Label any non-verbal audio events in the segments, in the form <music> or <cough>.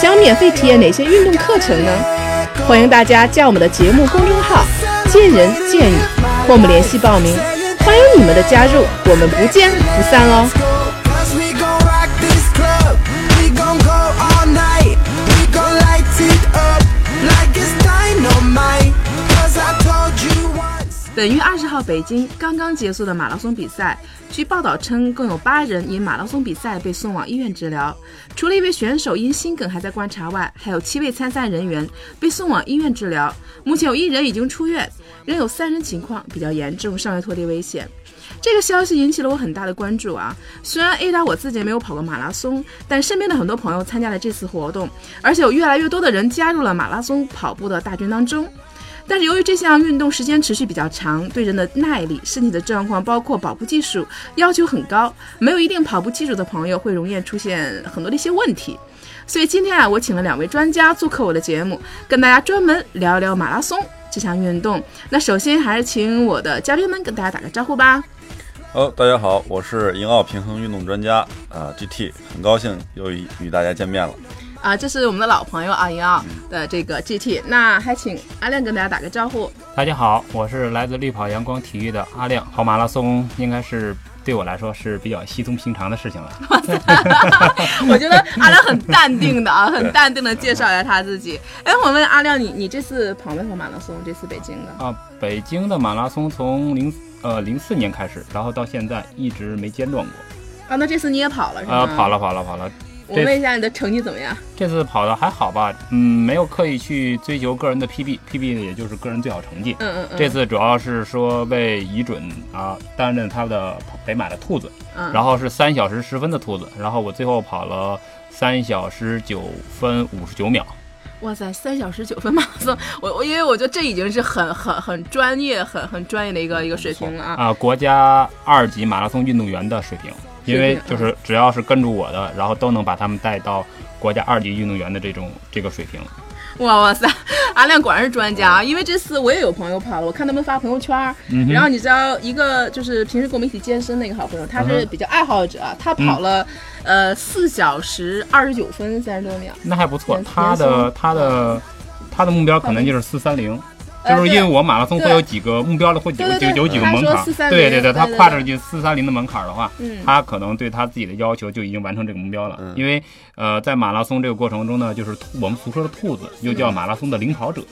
想免费体验哪些运动课程呢？欢迎大家加我们的节目公众号“见人见语”和我们联系报名。欢迎你们的加入，我们不见不散哦！本月二十号，北京刚刚结束的马拉松比赛，据报道称，共有八人因马拉松比赛被送往医院治疗。除了一位选手因心梗还在观察外，还有七位参赛人员被送往医院治疗。目前有一人已经出院，仍有三人情况比较严重，尚未脱离危险。这个消息引起了我很大的关注啊！虽然 A 达我自己没有跑过马拉松，但身边的很多朋友参加了这次活动，而且有越来越多的人加入了马拉松跑步的大军当中。但是由于这项运动时间持续比较长，对人的耐力、身体的状况，包括跑步技术要求很高，没有一定跑步基础的朋友会容易出现很多的一些问题。所以今天啊，我请了两位专家做客我的节目，跟大家专门聊一聊马拉松这项运动。那首先还是请我的嘉宾们跟大家打个招呼吧。哦，大家好，我是银奥平衡运动专家啊，GT，很高兴又与大家见面了。啊，这是我们的老朋友阿英啊的这个 GT，那还请阿亮跟大家打个招呼。大家好，我是来自绿跑阳光体育的阿亮，跑马拉松应该是对我来说是比较稀松平常的事情了。<laughs> 我觉得阿亮很淡定的啊，<laughs> 很淡定的介绍一下他自己。哎，我问阿亮，你你这次跑没跑马拉松？这次北京的啊，北京的马拉松从零呃零四年开始，然后到现在一直没间断过。啊，那这次你也跑了是吗？啊，跑了跑了跑了。我问一下你的成绩怎么样？这次跑的还好吧？嗯，没有刻意去追求个人的 PB，PB 也就是个人最好成绩。嗯嗯嗯。这次主要是说为乙准啊担任他的北马的兔子，然后是三小时十分的兔子，然后我最后跑了三小时九分五十九秒。哇塞，三小时九分马拉松，我我因为我觉得这已经是很很很专业、很很专业的一个一个水平了啊！啊，国家二级马拉松运动员的水平。因为就是只要是跟住我的，然后都能把他们带到国家二级运动员的这种这个水平。哇哇塞，阿亮果然是专家啊！因为这次我也有朋友跑了，我看他们发朋友圈，然后你知道一个就是平时跟我们一起健身的一个好朋友，他是比较爱好者，他跑了呃四小时二十九分三十多秒，那还不错。他的他的他的目标可能就是四三零。就是因为我马拉松会有几个目标的，会有有有几个门槛。对对对，他跨着这四三零的门槛的话，他可能对他自己的要求就已经完成这个目标了。因为呃，在马拉松这个过程中呢，就是我们俗说的兔子，又叫马拉松的领跑者，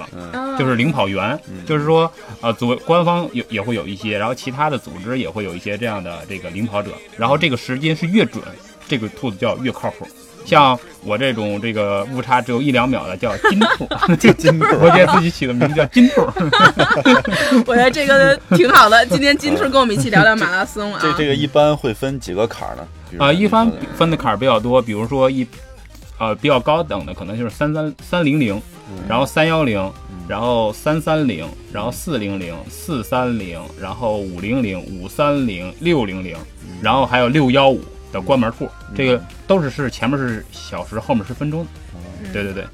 就是领跑员。就是说呃，组官方也也会有一些，然后其他的组织也会有一些这样的这个领跑者。然后这个时间是越准，这个兔子叫越靠谱。像我这种这个误差只有一两秒的叫金兔，<laughs> 就金兔，我给自己起的名字叫金兔。<laughs> 我觉得这个挺好的。今天金兔跟我们一起聊聊马拉松啊。这这个一般会分几个坎儿呢？啊，一般分的坎儿比较多，比如说一呃比较高等的可能就是三三三零零，然后三幺零，然后三三零，然后四零零，四三零，然后五零零，五三零，六零零，然后还有六幺五。的关门处，这个都是是前面是小时，后面是分钟。对对对，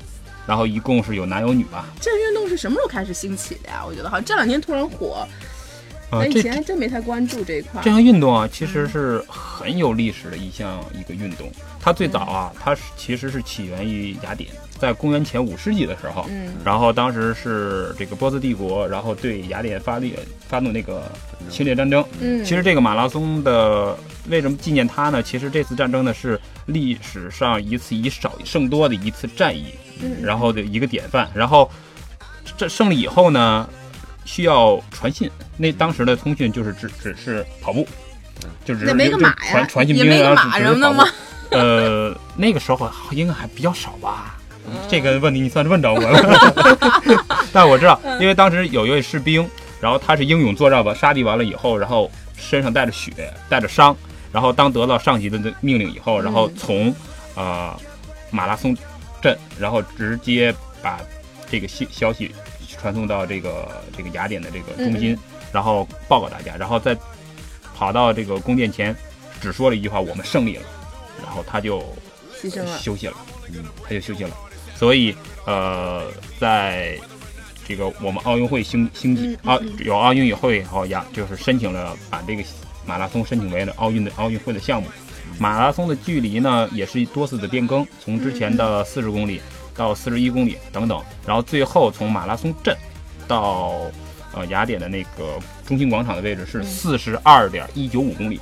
然后一共是有男有女吧。这运动是什么时候开始兴起的呀？我觉得好像这两年突然火。啊，以前还真没太关注这一块。这项运动啊，其实是很有历史的一项一个运动。它最早啊，它是其实是起源于雅典，在公元前五世纪的时候，嗯，然后当时是这个波斯帝国，然后对雅典发力发动那个侵略战争。嗯，其实这个马拉松的为什么纪念它呢？其实这次战争呢是历史上一次以少胜多的一次战役，嗯然后的一个典范。然后这胜利以后呢？需要传信，那当时的通讯就是只只是跑步，就只是传传信兵啊，什么的吗？呃，<laughs> 那个时候应该还比较少吧。这个问题你算是问着我了。<laughs> 但我知道，因为当时有一位士兵，然后他是英勇作战吧，杀敌完了以后，然后身上带着血，带着伤，然后当得到上级的命令以后，然后从啊马拉松。镇，然后直接把这个消消息传送到这个这个雅典的这个中心，然后报告大家，然后再跑到这个宫殿前，只说了一句话：“我们胜利了。”然后他就牺牲了，休息了，嗯，他就休息了。所以，呃，在这个我们奥运会兴兴起啊有奥运会以后呀，就是申请了把这个马拉松申请为了奥运的奥运会的项目。马拉松的距离呢，也是多次的变更，从之前的四十公里到四十一公里等等，然后最后从马拉松镇到呃雅典的那个中心广场的位置是四十二点一九五公里，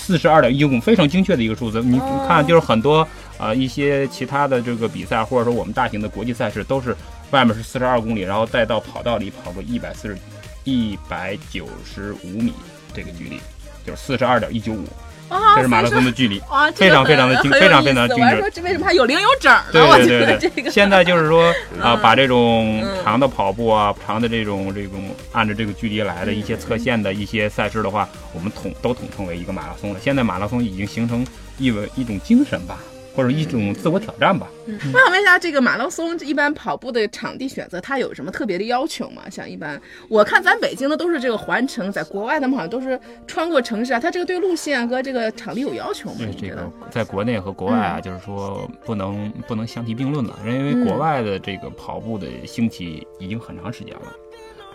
四十二点一九公非常精确的一个数字。你看，就是很多呃一些其他的这个比赛，或者说我们大型的国际赛事，都是外面是四十二公里，然后再到跑道里跑个一百四十一百九十五米这个距离，就是四十二点一九五。这是马拉松的距离，非常非常的精，非常非常精准。这为什么还有零有整呢？对对对对，现在就是说 <laughs> 啊，把这种长的跑步啊，长的这种这种按照这个距离来的一些侧线的一些赛事的话，我们统都统称为一个马拉松了。现在马拉松已经形成一文一种精神吧。或者一种自我挑战吧。我想问一下，这个马拉松一般跑步的场地选择，它有什么特别的要求吗？像一般我看咱北京的都是这个环城，在国外他们好像都是穿过城市啊。它这个对路线和这个场地有要求吗？对这个，在国内和国外啊，就是说不能不能相提并论的，因为国外的这个跑步的兴起已经很长时间了，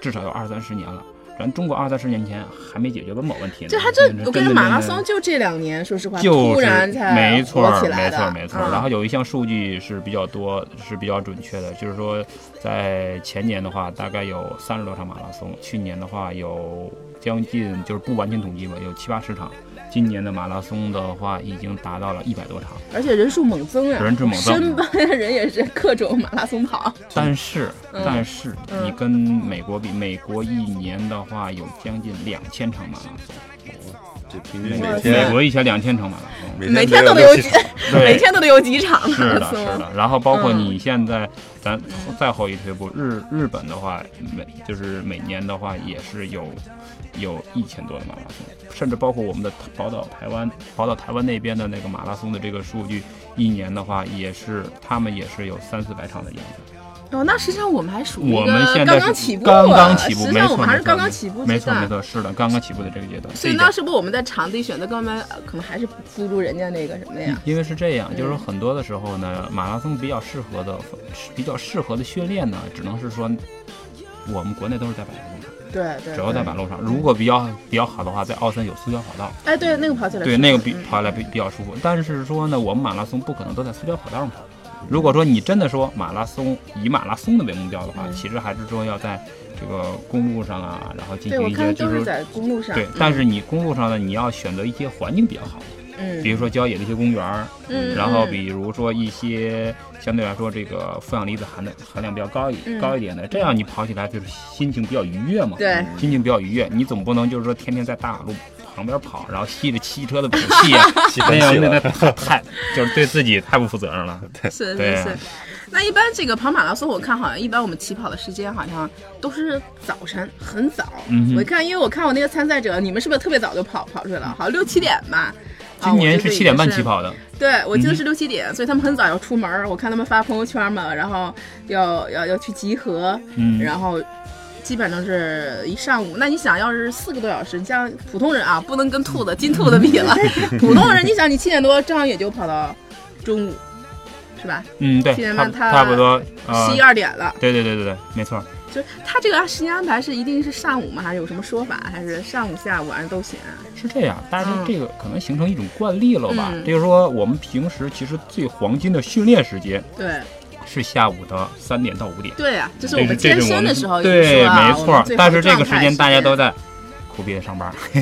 至少有二三十年了。咱中国二三十年前还没解决温饱问题呢。就他这，我跟你说，马拉松就这两年，说实话，突然才没错。没错，没错。然后有一项数据是比较多，是比较准确的，就是说，在前年的话，大概有三十多场马拉松；去年的话，有将近，就是不完全统计吧，有七八十场。今年的马拉松的话，已经达到了一百多场，而且人数猛增啊！人数猛增，身边的人也是各种马拉松跑。但是，但是你跟美国比，美国一年的话有将近两千场马拉松。这平均每天，美国一千两千场马拉松，每天都得有几，<laughs> 每天都得有几场。是的，是的。然后包括你现在，咱再后一退步，日日本的话，每就是每年的话也是有。有一千多的马拉松，甚至包括我们的宝岛台湾，宝岛台湾那边的那个马拉松的这个数据，一年的话也是他们也是有三四百场的样子。哦，那实际上我们还属于我们现在刚刚起步，刚刚起步，实际上我们还是刚刚起步没错没错，是的，刚刚起步的这个阶段。所以那是不是我们在场地选择方面可能还是不如人家那个什么呀？因为是这样，就是很多的时候呢，马拉松比较适合的、比较适合的训练呢，只能是说我们国内都是在百路上。对对，主要在马路上。如果比较比较好的话，在奥森有塑胶跑道。哎，对，那个跑起来对那个比跑起来比比较舒服。但是说呢，我们马拉松不可能都在塑胶跑道上跑。如果说你真的说马拉松以马拉松的为目标的话，其实还是说要在这个公路上啊，然后进行一些就是在公路上。对，但是你公路上呢，你要选择一些环境比较好。的。嗯，比如说郊野的一些公园儿，嗯，然后比如说一些相对来说这个负氧离子含的含量比较高一高一点的，这样你跑起来就是心情比较愉悦嘛，对，心情比较愉悦。你总不能就是说天天在大马路旁边跑，然后吸着汽车的尾气啊，<laughs> 太就是对自己太不负责任了。<laughs> 对，是是是。那一般这个跑马拉松，我看好像一般我们起跑的时间好像都是早晨很早。我一看，因为我看我那个参赛者，你们是不是特别早就跑跑出来了？好像六七点吧。今年是七点半起跑的，对，我记得是六七点，所以他们很早要出门。我看他们发朋友圈嘛，然后要要要去集合，嗯，然后基本上是一上午。那你想要是四个多小时，你像普通人啊，不能跟兔子金兔子比了。<laughs> 普通人，你想你七点多正好也就跑到中午，是吧？嗯，对，七点半他差不多十一二点了。对对对对对，没错。就他这个时间安排是一定是上午吗？还是有什么说法？还是上午、下午、晚上都行？是这样，但是这个可能形成一种惯例了吧？就是说，我们平时其实最黄金的训练时间，对，是下午的三点到五点。对啊，这是我们健身的时候。对，没错。但是这个时间大家都在苦逼的上班，<laughs>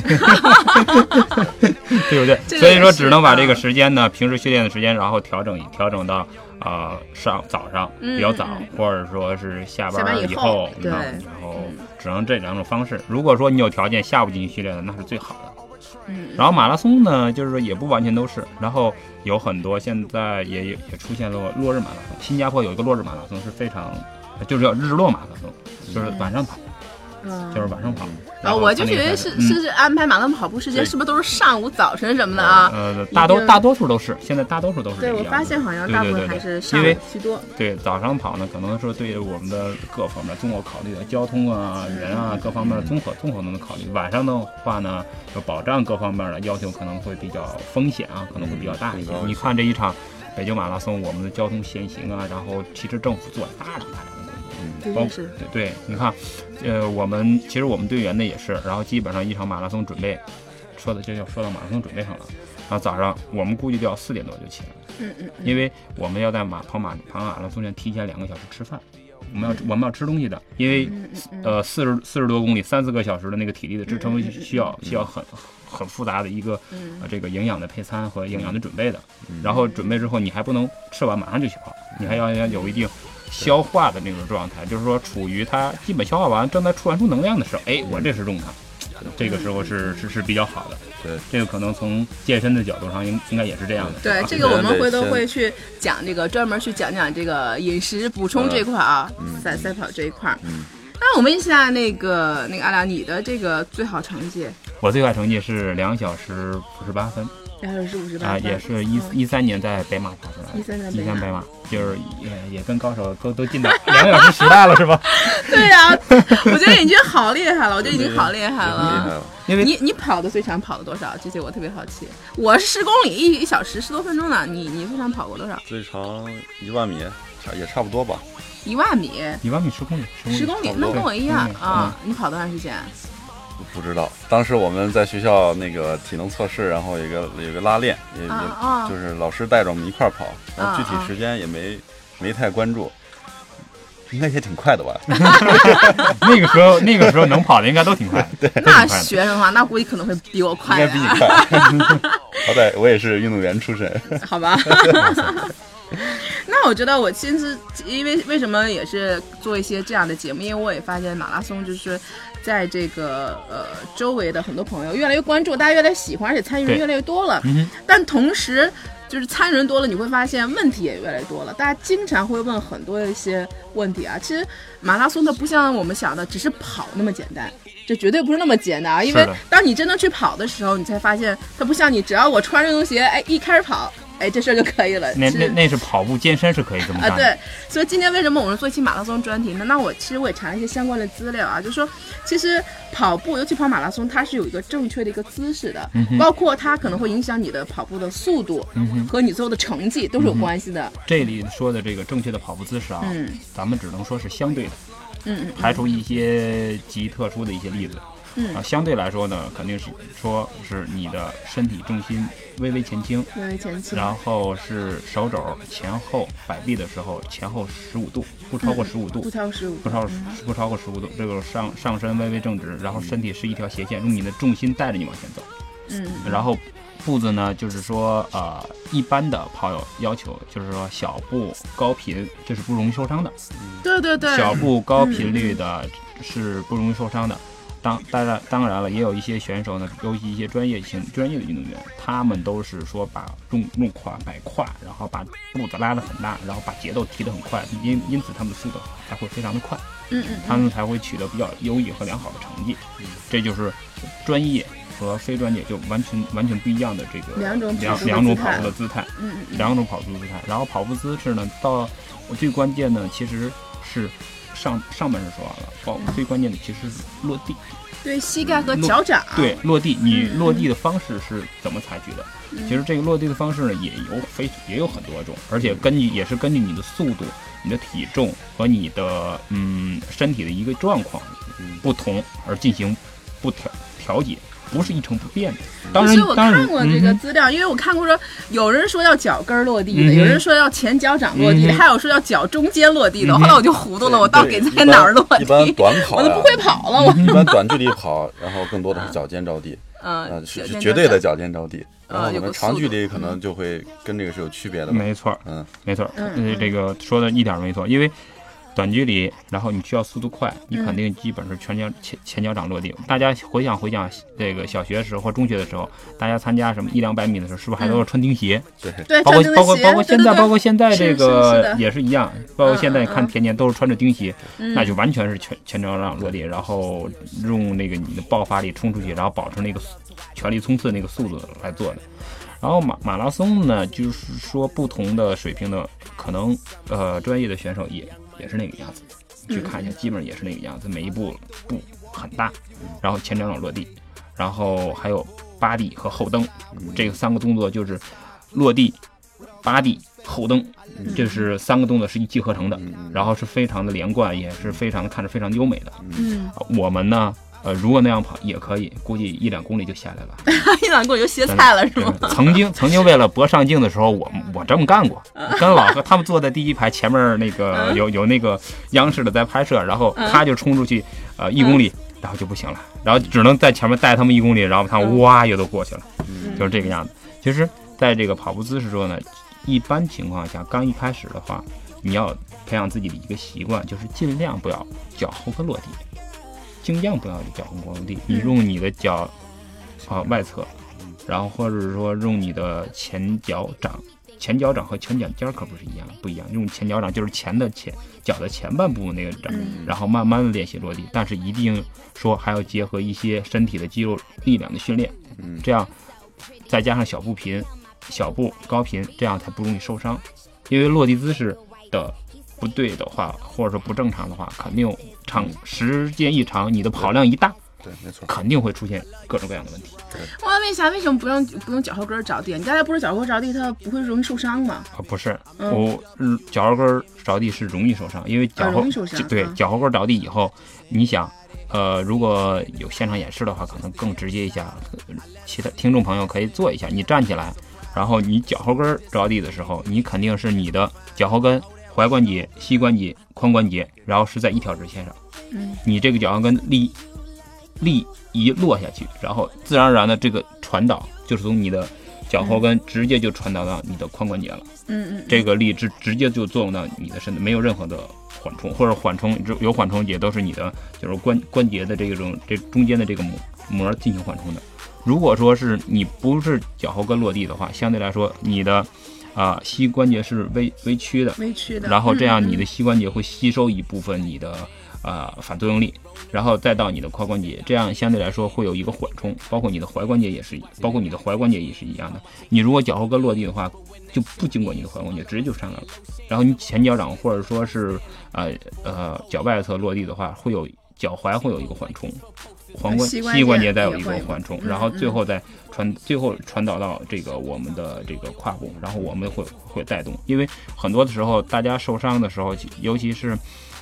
对不对？所以说，只能把这个时间呢，平时训练的时间，然后调整调整到。啊，上早上比较早，或者说是下班以后，对，然后只能这两种方式。如果说你有条件下午进行训练的，那是最好的。嗯，然后马拉松呢，就是说也不完全都是，然后有很多现在也也出现了落日马拉松。新加坡有一个落日马拉松是非常，就是叫日落马拉松，就是晚上跑，就是晚上跑。啊，我就觉得是是是安排马拉松跑步时间，是不是都是上午、早晨什么的啊？呃，大多大多数都是，现在大多数都是。对，我发现好像大部分还是上午居多。对，早上跑呢，可能说对于我们的各方面综合考虑的交通啊、人啊各方面的综合综合都能考虑。晚上的话呢，就保障各方面的要求可能会比较风险啊，可能会比较大一些。你看这一场北京马拉松，我们的交通限行啊，然后其实政府做了大量大量。对对，你看，呃，我们其实我们队员呢也是，然后基本上一场马拉松准备，说的就要说到马拉松准备上了。然后早上我们估计就要四点多就起来了，嗯嗯，因为我们要在马跑马跑马拉松前提前两个小时吃饭，我们要我们要吃东西的，因为呃四十四十多公里三四个小时的那个体力的支撑需要需要很很复杂的一个呃这个营养的配餐和营养的准备的。然后准备之后你还不能吃完马上就去跑，你还要要有一定。消化的那种状态，就是说处于它基本消化完，正在传输能量的时候，哎，我这是重它，这个时候是是是比较好的。对，这个可能从健身的角度上应应该也是这样的。对，这个我们回头会去讲这个，专门去讲讲这个饮食补充这块啊，赛赛跑这一块。嗯，那我问一下那个那个阿良，你的这个最好成绩？我最好成绩是两小时五十八分。两小时五十八啊，也是一一三年在北马跑出来的。一三年北马，就是也也跟高手都都进到两小时时代了，是吧？<laughs> 对呀，我觉得已经好厉害了，我觉得已经好厉害了。因为你你跑的最长跑了多少？这些我特别好奇。我是十公里一一小时十多分钟呢，你你最长跑过多少？最长一万米，差也差不多吧。一万米？一万米十公里？十公里？那跟我一样啊！你跑多长时间？不知道，当时我们在学校那个体能测试，然后有个有个拉练，也也就是老师带着我们一块跑，然后具体时间也没没太关注，应该也挺快的吧？<laughs> 那个时候那个时候能跑的应该都挺快，<laughs> 对。那学生的话，那估计可能会比我快，应该比你快。好歹我也是运动员出身，好吧？<laughs> 那我觉得我其实因为为什么也是做一些这样的节目，因为我也发现马拉松就是。在这个呃周围的很多朋友越来越关注，大家越来越喜欢，而且参与人越来越多了。但同时，就是参与人多了，你会发现问题也越来越多了。大家经常会问很多一些问题啊。其实马拉松它不像我们想的只是跑那么简单，这绝对不是那么简单啊。因为当你真的去跑的时候，你才发现它不像你，只要我穿运动鞋，哎，一开始跑。哎，这事儿就可以了。那那那是跑步健身是可以这么干啊。对，所以今天为什么我们做一期马拉松专题呢？那我其实我也查了一些相关的资料啊，就是说，其实跑步，尤其跑马拉松，它是有一个正确的一个姿势的，包括它可能会影响你的跑步的速度和你最后的成绩都是有关系的。这里说的这个正确的跑步姿势啊，嗯，咱们只能说是相对的，嗯嗯，排除一些极特殊的一些例子。嗯。啊，相对来说呢，肯定是说是你的身体重心微微前倾，微微前倾，然后是手肘前后摆臂的时候前后十五度，不超过十五度，不超十五，不超不超过十五度，这个上上身微微正直，然后身体是一条斜线，用你的重心带着你往前走，嗯，然后步子呢，就是说呃，一般的跑友要求就是说小步高频，这是不容易受伤的，对对对，小步高频率的是不容易受伤的。当当然当然了，也有一些选手呢，尤其一些专业性专业的运动员，他们都是说把重重胯摆胯，然后把步子拉得很大，然后把节奏提得很快，因因此他们的速度才会非常的快，嗯嗯，他们才会取得比较优异和良好的成绩。这就是专业和非专业就完全完全不一样的这个两种两两种跑步的姿态，嗯嗯，两种跑步姿态。然后跑步姿势呢，到最关键呢其实是。上上半身说完了，包最关键的其实是落地，对膝盖和脚掌，对落地，你落地的方式是怎么采取的？其实这个落地的方式呢，也有非也有很多种，而且根据也是根据你的速度、你的体重和你的嗯身体的一个状况不同而进行不调调节。不是一成不变的。当然，我看过这个资料，因为我看过说，有人说要脚跟落地的，有人说要前脚掌落地的，还有说要脚中间落地的。后来我就糊涂了，我到底在哪儿落地？一般短跑，我都不会跑了。我一般短距离跑，然后更多的是脚尖着地，嗯，是绝对的脚尖着地。然后可能长距离可能就会跟这个是有区别的。没错，嗯，没错，嗯，这个说的一点没错，因为。短距离，然后你需要速度快，你肯定基本是全脚前前脚掌落地。大家回想回想这个小学的时候或中学的时候，大家参加什么一两百米的时候，是不是还都要穿钉鞋？对对，包括包括包括现在包括现在这个也是一样，包括现在看田径都是穿着钉鞋，那就完全是全前脚掌落地，然后用那个你的爆发力冲出去，然后保持那个全力冲刺那个速度来做的。然后马马拉松呢，就是说不同的水平的可能，呃，专业的选手也也是那个样子，去看一下，基本上也是那个样子，每一步步很大，然后前脚掌落地，然后还有扒地和后蹬，这个三个动作就是落地、扒地、后蹬，这是三个动作是一气呵成的，然后是非常的连贯，也是非常看着非常优美的。嗯，我们呢？呃，如果那样跑也可以，估计一两公里就下来了，<laughs> 一两公里就歇菜了是吗？曾经曾经为了博上镜的时候，我我这么干过，<laughs> 跟老何他们坐在第一排前面那个有有那个央视的在拍摄，然后他就冲出去，呃，一公里，然后就不行了，然后只能在前面带他们一公里，然后他们哇又都过去了，就是这个样子。其实，在这个跑步姿势中呢，一般情况下刚一开始的话，你要培养自己的一个习惯，就是尽量不要脚后跟落地。尽量不要脚跟落地，你用你的脚啊外侧，然后或者是说用你的前脚掌，前脚掌和前脚尖可不是一样，不一样。用前脚掌就是前的前脚的前半部那个掌，然后慢慢的练习落地，但是一定说还要结合一些身体的肌肉力量的训练，这样再加上小步频、小步高频，这样才不容易受伤。因为落地姿势的。不对的话，或者说不正常的话，肯定长时间一长，你的跑量一大，对，没错，肯定会出现各种各样的问题。我问一下，为什么不用不用脚后跟着地？你刚才不是脚后跟着地，它不会容易受伤吗？啊，不是，我脚后跟着地是容易受伤，因为脚后对脚后跟着地以后，你想，呃，如果有现场演示的话，可能更直接一下。其他听众朋友可以做一下，你站起来，然后你脚后跟着地的时候，你肯定是你的脚后跟。踝关节、膝关节、髋关节，然后是在一条直线上。嗯，你这个脚后跟力力一落下去，然后自然而然的这个传导就是从你的脚后跟直接就传导到你的髋关节了。嗯嗯，这个力直直接就作用到你的身体，没有任何的缓冲或者缓冲，有缓冲也都是你的就是关关节的这种这中间的这个膜膜进行缓冲的。如果说是你不是脚后跟落地的话，相对来说你的。啊，膝关节是微微曲的，微曲的，然后这样你的膝关节会吸收一部分你的啊反作用力，然后再到你的髋关节，这样相对来说会有一个缓冲，包括你的踝关节也是，包括你的踝关节也是一样的。你如果脚后跟落地的话，就不经过你的踝关节，直接就上来了。然后你前脚掌或者说是呃呃脚外侧落地的话，会有脚踝会有一个缓冲。踝关膝关节再有一个缓冲，然后最后再传，最后传导到这个我们的这个胯部，然后我们会会带动。因为很多的时候，大家受伤的时候，尤其是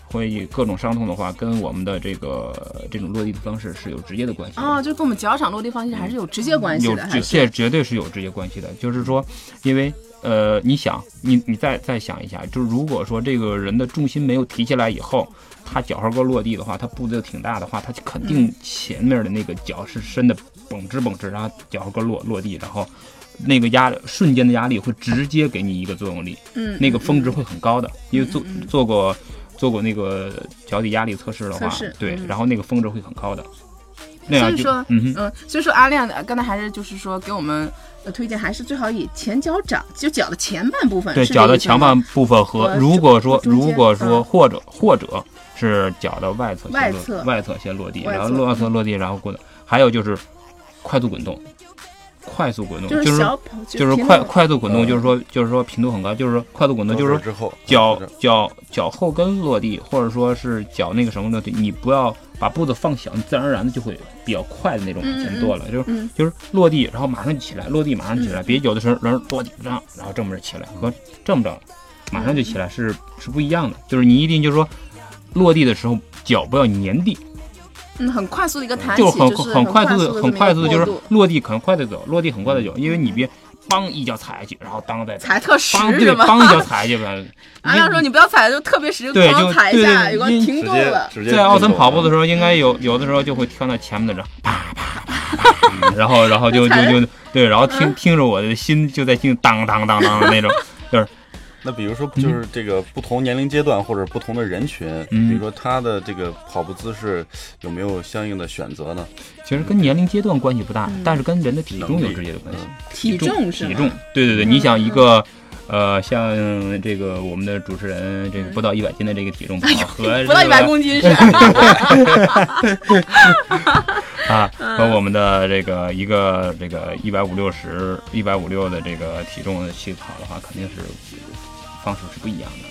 会各种伤痛的话，跟我们的这个这种落地的方式是有直接的关系。啊，就跟我们脚掌落地方式还是有直接关系的，这绝对是有直接关系的。就是说，因为呃，你想，你你再再想一下，就是如果说这个人的重心没有提起来以后。他脚后跟落地的话，他步子挺大的话，他肯定前面的那个脚是伸的绷直绷直，然后脚后跟落落地，然后那个压瞬间的压力会直接给你一个作用力，嗯，那个峰值会很高的，因为做做过做过那个脚底压力测试的话，对，然后那个峰值会很高的。所以说，嗯嗯，所以说阿亮刚才还是就是说给我们推荐，还是最好以前脚掌，就脚的前半部分，对，脚的前半部分和如果说如果说或者或者。是脚的外侧外侧外侧先落地，然后外侧落地，然后滚。还有就是快速滚动，快速滚动就是就是快快速滚动，就是说就是说频度很高，就是说快速滚动，就是说脚脚脚后跟落地，或者说是脚那个什么落地，你不要把步子放小，你自然而然的就会比较快的那种往前跺了，就是就是落地，然后马上就起来，落地马上起来，别有的时候人落地上，然后这么着起来和这么着马上就起来是是不一样的，就是你一定就是说。落地的时候脚不要粘地，嗯，很快速的一个弹起，就很很快速的很快速的，就是落地很快的走，落地很快的走，因为你别梆一脚踩下去，然后当再踩特实是吧？梆一脚踩下去呗。<laughs> 阿亮说你不要踩，就特别实，对，就踩一下，有个停顿了。在奥森跑步的时候，应该有有的时候就会跳到前面的这，啪啪啪啪，然后然后就 <laughs> 就就对，然后听听着我的心就在心当当当当的那种，就是。那比如说，就是这个不同年龄阶段或者不同的人群，比如说他的这个跑步姿势有没有相应的选择呢？其实跟年龄阶段关系不大，但是跟人的体重有直接的关系。体重是体重，对对对，你想一个。呃，像这个我们的主持人，这个不到一百斤的这个体重跑和不到一百公斤是 <laughs> 啊，和我们的这个一个这个一百五六十、一百五六的这个体重去跑的话，肯定是方式是不一样的。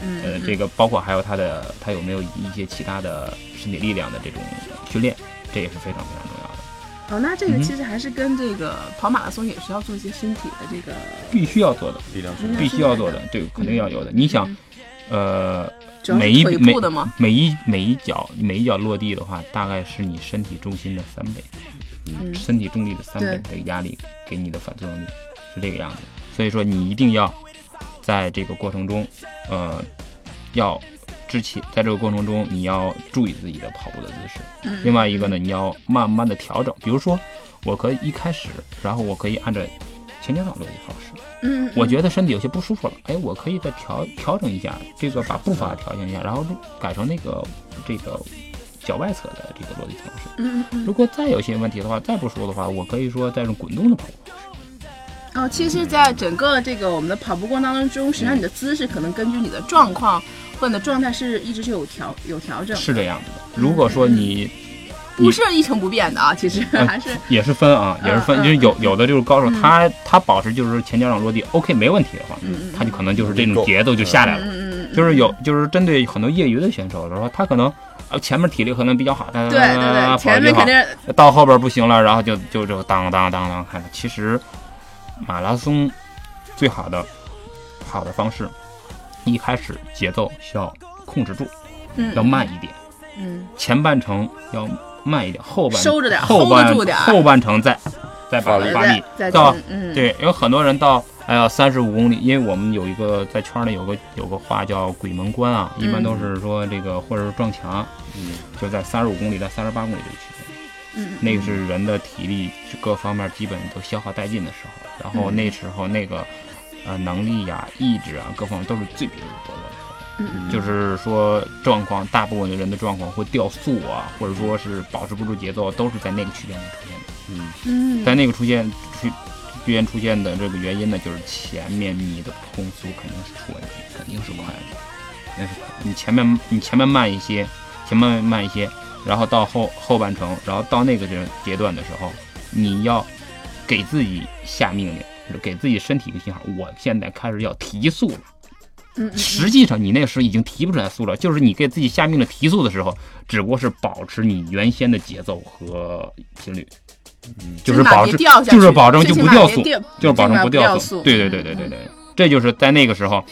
嗯，呃，这个包括还有他的他有没有一些其他的身体力量的这种训练，这也是非常非常重要的。哦，那这个其实还是跟这个跑马拉松也是要做一些身体的这个必须要做的力量必须要做的，这个，肯定要有的。你想，呃，每一每每一每一脚每一脚落地的话，大概是你身体重心的三倍，嗯，身体重力的三倍的压力给你的反作用力是这个样子。所以说，你一定要在这个过程中，呃，要。之前，在这个过程中，你要注意自己的跑步的姿势。另外一个呢，你要慢慢的调整。比如说，我可以一开始，然后我可以按照前脚掌落地方式。嗯，我觉得身体有些不舒服了，哎，我可以再调调整一下，这个把步伐调整一下，然后改成那个这个脚外侧的这个落地方式。嗯嗯。如果再有些问题的话，再不舒服的话，我可以说再用滚动的跑步方式。哦，其实，在整个这个我们的跑步过程当中，实际上你的姿势可能根据你的状况。或者的状态是一直是有调有调整，是这样子的。如果说你不是一成不变的啊，其实还是也是分啊，也是分。就是有有的就是高手，他他保持就是前脚掌落地 OK 没问题的话，他就可能就是这种节奏就下来了。就是有就是针对很多业余的选手，然后他可能呃前面体力可能比较好，但对对对，前面肯定到后边不行了，然后就就就当当当当看。其实马拉松最好的好的方式。一开始节奏需要控制住，要慢一点，嗯，前半程要慢一点，后半收着点，后半住点，后半程再再发力发力到，对，有很多人到哎呀三十五公里，因为我们有一个在圈里有个有个话叫鬼门关啊，一般都是说这个或者是撞墙，嗯，就在三十五公里到三十八公里这个区间，嗯，那个是人的体力各方面基本都消耗殆尽的时候，然后那时候那个。呃，能力呀、意志啊，各方面都是最薄弱的时候。嗯就是说状况，大部分的人的状况会掉速啊，或者说是保持不住节奏，都是在那个区间里出现的。嗯嗯，在那个出现区区间出现的这个原因呢，就是前面你的通速肯定是出问题，肯定是快的。那是你前面你前面慢一些，前面慢一些，然后到后后半程，然后到那个阶阶段的时候，你要给自己下命令。给自己身体一个信号，我现在开始要提速了。嗯，实际上你那时候已经提不出来速了，就是你给自己下命令提速的时候，只不过是保持你原先的节奏和频率，嗯，就是保持，就是保证就不掉速，就是保证不掉速。对对对对对对，这就是在那个时候。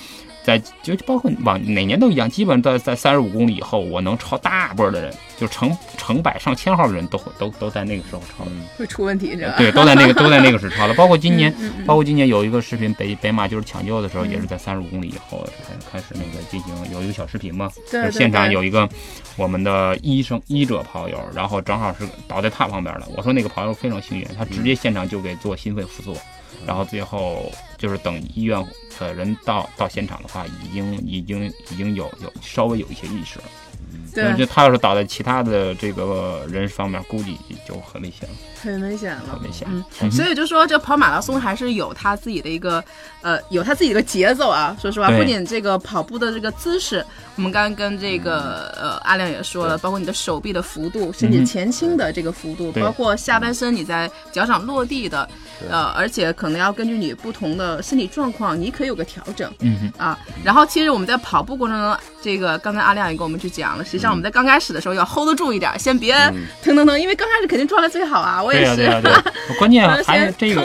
在就包括往哪年都一样，基本在在三十五公里以后，我能超大波的人，就成成百上千号的人都会都都在那个时候超，会出问题是吧？对，都在那个都在那个时超了。包括今年，<laughs> 包括今年有一个视频，北北马就是抢救的时候，也是在三十五公里以后开开始那个进行有一个小视频嘛，对，现场有一个我们的医生医者跑友，然后正好是倒在他旁边的。我说那个跑友非常幸运，他直接现场就给做心肺复苏。然后最后就是等医院的人到到现场的话，已经已经已经有有稍微有一些意识了。对，就他要是倒在其他的这个人方面，估计就很危险了。很危险了，很危险。嗯，所以就说这跑马拉松还是有他自己的一个呃，有他自己的节奏啊。说实话，不仅这个跑步的这个姿势，我们刚刚跟这个呃阿亮也说了，包括你的手臂的幅度、身体前倾的这个幅度，包括下半身你在脚掌落地的。呃，而且可能要根据你不同的身体状况，你可以有个调整，嗯啊。然后其实我们在跑步过程中，这个刚才阿亮也跟我们去讲了，实际上我们在刚开始的时候要 hold 得住一点，先别腾腾腾，因为刚开始肯定状态最好啊。我对啊对啊对。<laughs> 关键还有这个。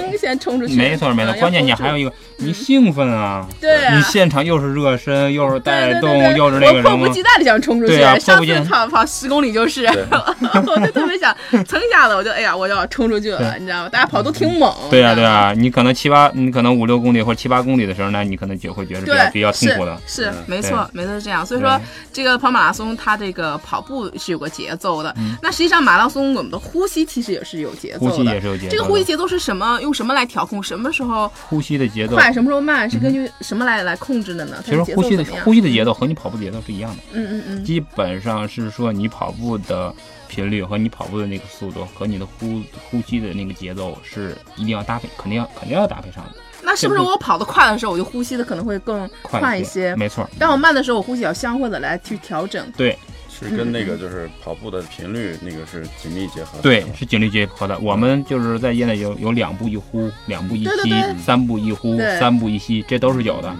没错没错，关键你还有一个，你兴奋啊。对。你现场又是热身，又是带动，又是那个什么。迫不及待的想冲出去。对啊。上次跑跑十公里就是，<laughs> 我就特别想蹭一下子，我就哎呀，我就要冲出去了，你知道吗？大家跑都挺猛。对啊对啊。你可能七八，你可能五六公里或者七八公里的时候呢，你可能就会觉得比较比较痛苦的。是，没错，没错是这样。所以说，这个跑马拉松它这这个跑步是有个节奏的，那实际上马拉松我们的呼吸其实也是有节奏的。呼吸也是有节奏。这个呼吸节奏是什么？用什么来调控？什么时候呼吸的节奏快？什么时候慢？是根据什么来来控制的呢？其实呼吸的呼吸的节奏和你跑步节奏是一样的。嗯嗯嗯。基本上是说你跑步的频率和你跑步的那个速度和你的呼呼吸的那个节奏是一定要搭配，肯定要肯定要搭配上的。那是不是我跑得快的时候，我就呼吸的可能会更快一些？没错。当我慢的时候，我呼吸要相互的来去调整。对，是跟那个就是跑步的频率那个是紧密结合。对，是紧密结合的。我们就是在业内有有两步一呼，两步一吸，三步一呼，三步一吸，这都是有的。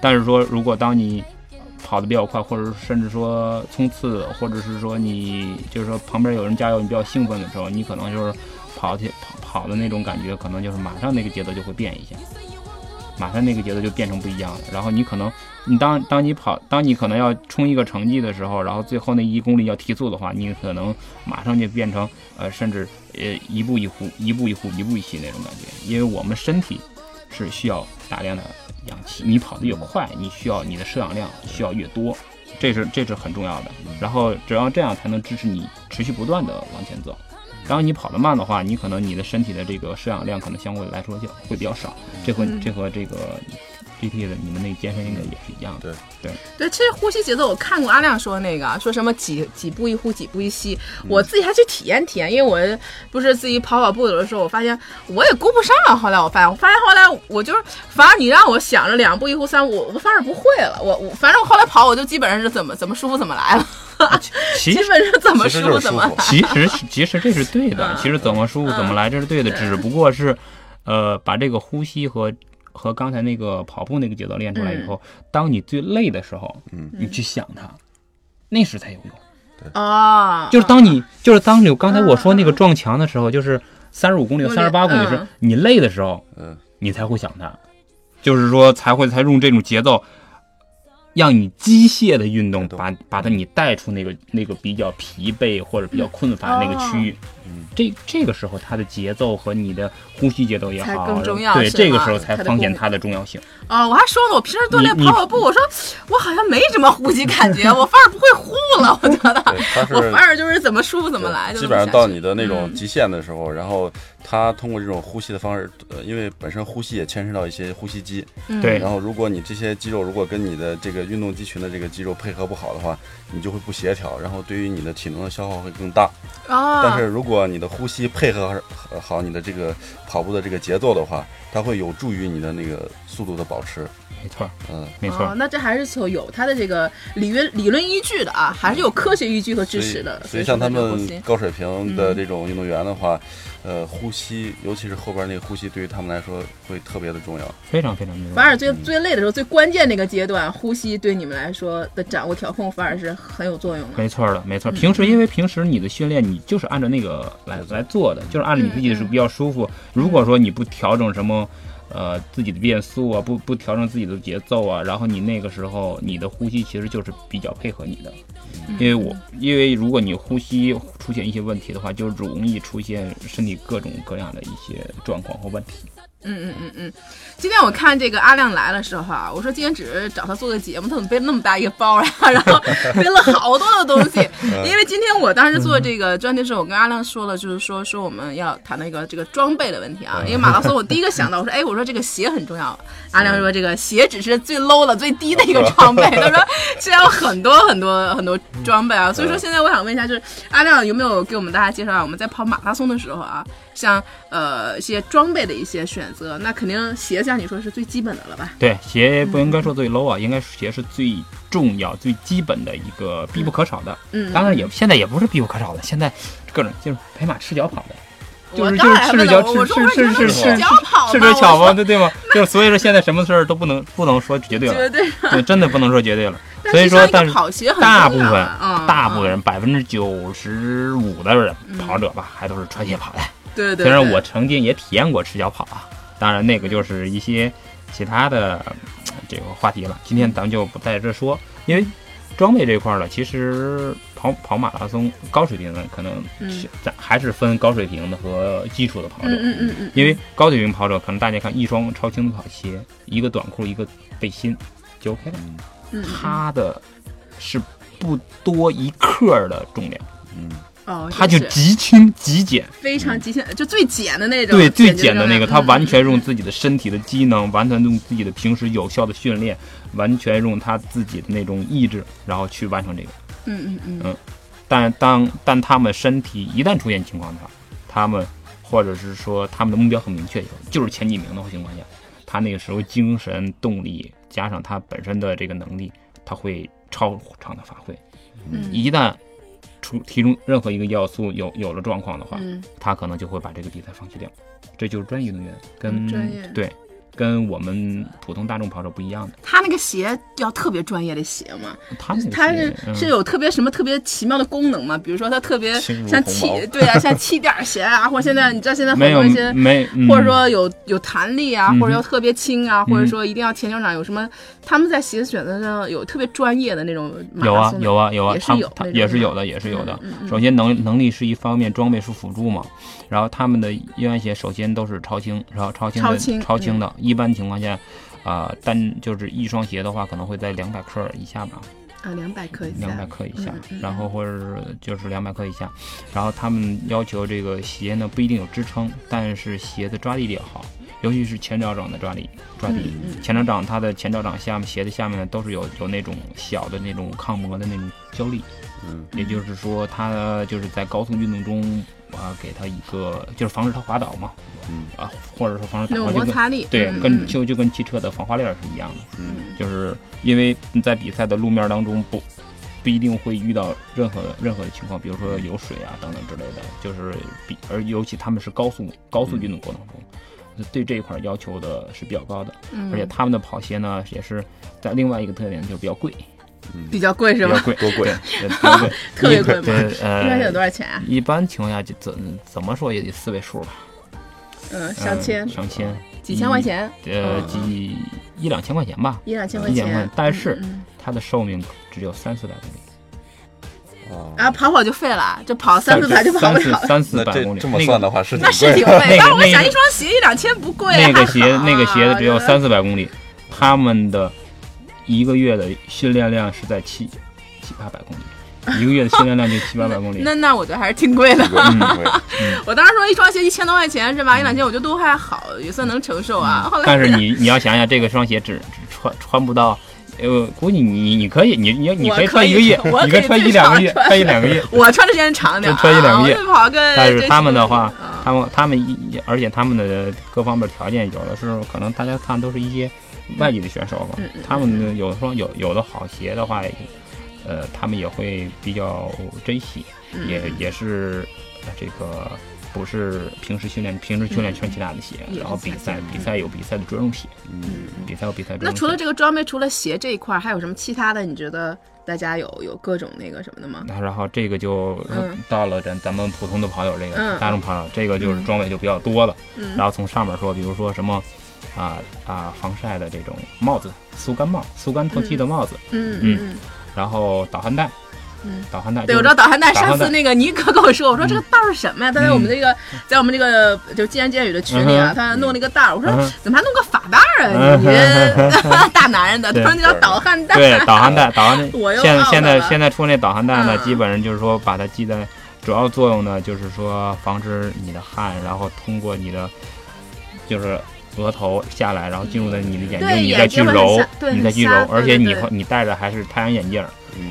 但是说，如果当你跑得比较快，或者甚至说冲刺，或者是说你就是说旁边有人加油，你比较兴奋的时候，你可能就是跑起跑跑的那种感觉，可能就是马上那个节奏就会变一下。马上那个节奏就变成不一样了，然后你可能，你当当你跑，当你可能要冲一个成绩的时候，然后最后那一公里要提速的话，你可能马上就变成呃，甚至呃一步一呼，一步一呼，一步一吸那种感觉，因为我们身体是需要大量的氧气，你跑得越快，你需要你的摄氧量需要越多，这是这是很重要的，然后只要这样才能支持你持续不断的往前走。然后你跑得慢的话，你可能你的身体的这个摄氧量可能相对来说就会比较少。这和这和这个 GT 的你们那健身应该也是一样的。对对对，其实呼吸节奏我看过阿亮说那个，说什么几几步一呼，几步一吸。我自己还去体验体验，因为我不是自己跑跑步有的时候，我发现我也顾不上了。后来我发现，我发现后来我就是，反而你让我想着两步一呼三，我我反而不会了。我我反正我后来跑，我就基本上是怎么怎么舒服怎么来了。基本上怎么舒服怎么来。其实其实这是对的，其实怎么舒服怎么来这是对的，只不过是，呃，把这个呼吸和和刚才那个跑步那个节奏练出来以后，当你最累的时候，嗯，你去想它，那时才有用。啊，就是当你就是当你刚才我说那个撞墙的时候，就是三十五公里、三十八公里时，你累的时候，嗯，你才会想它，就是说才会才用这种节奏。让你机械的运动把把它你带出那个那个比较疲惫或者比较困乏那个区域，这这个时候它的节奏和你的呼吸节奏也好，更重要。对，这个时候才发现它的重要性。哦，我还说呢，我平时锻炼跑跑步，我说我好像没什么呼吸感觉，我反而不会呼了，我觉得，<laughs> 我反而就是怎么舒服怎么来。基本上到你的那种极限的时候，然后。它通过这种呼吸的方式，呃，因为本身呼吸也牵涉到一些呼吸肌，对。然后，如果你这些肌肉如果跟你的这个运动肌群的这个肌肉配合不好的话，你就会不协调，然后对于你的体能的消耗会更大。啊。但是如果你的呼吸配合好你的这个跑步的这个节奏的话，它会有助于你的那个速度的保持。没错，嗯，没错。那这还是有它的这个理论理论依据的啊，还是有科学依据和支持的。所以像他们高水平的这种运动员的话。呃，呼吸，尤其是后边那个呼吸，对于他们来说会特别的重要，非常非常重要。反而最最累的时候，最关键那个阶段，呼吸对你们来说的掌握调控，反而是很有作用的。没错的，没错。平时因为平时你的训练，你就是按照那个来来做的，就是按照你自己是比较舒服。如果说你不调整什么，呃，自己的变速啊，不不调整自己的节奏啊，然后你那个时候你的呼吸其实就是比较配合你的。因为我，因为如果你呼吸出现一些问题的话，就容易出现身体各种各样的一些状况和问题。嗯嗯嗯嗯，今天我看这个阿亮来的时候啊，我说今天只是找他做个节目，他怎么背那么大一个包呀？然后背了好多的东西。<laughs> 因为今天我当时做这个专题的时候，我跟阿亮说了，就是说说我们要谈那个这个装备的问题啊。因为马拉松，我第一个想到我说，哎，我说这个鞋很重要。阿亮说这个鞋只是最 low 的、最低的一个装备。他说现在有很多很多很多装备啊。所以说现在我想问一下，就是阿亮有没有给我们大家介绍，我们在跑马拉松的时候啊，像呃一些装备的一些选。择那肯定鞋像你说是最基本的了吧？对，鞋不应该说最 low 啊，应该鞋是最重要、最基本的一个必不可少的。嗯，当然也现在也不是必不可少的，现在各种就是陪马赤脚跑的，就是就是赤着脚赤赤赤赤赤赤着脚吗？对对吗？<laughs> 就是所以说现在什么事儿都不能不能说绝对了，绝对，真的不能说绝对了。<laughs> 所以说，但是大部分大部分人百分之九十五的人跑者吧，还都是穿鞋跑的。对对。虽然我曾经也体验过赤脚跑啊。当然，那个就是一些其他的这个话题了。今天咱们就不在这说，因为装备这块儿呢，其实跑跑马拉松高水平的可能咱还是分高水平的和基础的跑者。嗯嗯嗯嗯。因为高水平跑者可能大家看一双超轻的跑鞋，一个短裤，一个背心就 OK 了。他的是不多一克的重量。嗯。哦，它就极轻极简，非常极简，就最简的那种。对，最简的那个，它完全用自己的身体的机能，完全用自己的平时有效的训练，完全用他自己的那种意志，然后去完成这个。嗯嗯嗯。嗯，但当但他们身体一旦出现情况的话，他们或者是说他们的目标很明确，就是前几名的情况下，他那个时候精神动力加上他本身的这个能力，他会超常的发挥。嗯，一旦。出其中任何一个要素有有了状况的话，他可能就会把这个比赛放弃掉。这就是专业运动员跟对。跟我们普通大众跑者不一样的，他那个鞋要特别专业的鞋吗？他他是是有特别什么特别奇妙的功能吗？比如说他特别像气对啊，像气垫鞋啊，<laughs> 或者现在你知道现在很多一些没，或者说有有弹力啊，或者要特别轻啊，或者说一定要前脚掌有什么？他们在鞋子选择上有特别专业的那种有啊有啊有啊，也是有也是有的也是有的。首先能能力是一方面，装备是辅助嘛。然后他们的运动鞋首先都是超轻，然后超轻的超轻的，一般情况下，啊单就是一双鞋的话，可能会在两百克以下吧。啊，两百克以下。两百克以下，然后或者是就是两百克以下，然后他们要求这个鞋呢不一定有支撑，但是鞋的抓地力要好，尤其是前脚掌的抓力抓地。前脚掌它的前脚掌下面鞋的下面呢都是有有那种小的那种抗磨的那种胶粒，嗯，也就是说它就是在高速运动中。啊，给它一个就是防止它滑倒嘛，嗯啊，或者说防止他摩擦力，对，跟就就跟汽车的防滑链是一样的，嗯，就是因为你在比赛的路面当中不不一定会遇到任何任何的情况，比如说有水啊等等之类的，就是比而尤其他们是高速高速运动过程中，对这一块要求的是比较高的，嗯而且他们的跑鞋呢也是在另外一个特点就是比较贵。比较贵是吧？贵多贵，<laughs> 特别贵吗？呃，一般有多少钱啊？一般情况下就怎怎么说也得四位数吧。嗯，上千，上千，几千块钱？呃，几一两千块钱吧。一两千块钱，但是它的寿命只有三四百公里。啊，跑跑就废了，就跑三四百就跑不了。三四百公里，这么算的话是那是挺贵。但我想一双鞋一两千不贵。那个鞋那个鞋子只有三四百公里，他们的。一个月的训练量是在七七八百公里，一个月的训练量就七八百公里。那那我觉得还是挺贵的。<laughs> 我当时说一双鞋一千多块钱是吧？一两千我觉得都还好，也算能承受啊。后来但是你你要想想，这个双鞋只只穿穿不到，呃，估计你你可以你你你可以穿一个月，你可以穿一两个月，穿一两个月。我穿的时间长点，<laughs> 穿一两个月。但是他们的话，他们他们一而且他们的各方面条件，有的时候可能大家看都是一些。外地的选手嘛，他们有的双有有的好鞋的话，呃，他们也会比较珍惜，也也是这个不是平时训练，平时训练穿其他的鞋，然后比赛比赛有比赛的专用鞋，嗯，比赛有比赛专用。那除了这个装备，除了鞋这一块，还有什么其他的？你觉得大家有有各种那个什么的吗？那然后这个就到了咱咱们普通的跑友这个大众跑友，这个就是装备就比较多了。然后从上面说，比如说什么。啊啊！防晒的这种帽子，速干帽，速干透气的帽子。嗯嗯。然后导汗带，嗯，导汗带。对，我知道导汗带。上次那个尼哥跟我说，我说这个袋儿是什么呀？他在我们这个，在我们这个就金言见语的群里啊，他弄了一个袋儿。我说怎么还弄个发带儿啊？你 <laughs> 大男人的，他说那叫导汗带。对，导汗带，导汗带。我现现在现在出那导汗带呢，基本上就是说把它系在，主要作用呢就是说防止你的汗，然后通过你的，就是。额头下来，然后进入到你的眼睛，你再去揉，你再去揉，而且你你戴着还是太阳眼镜儿，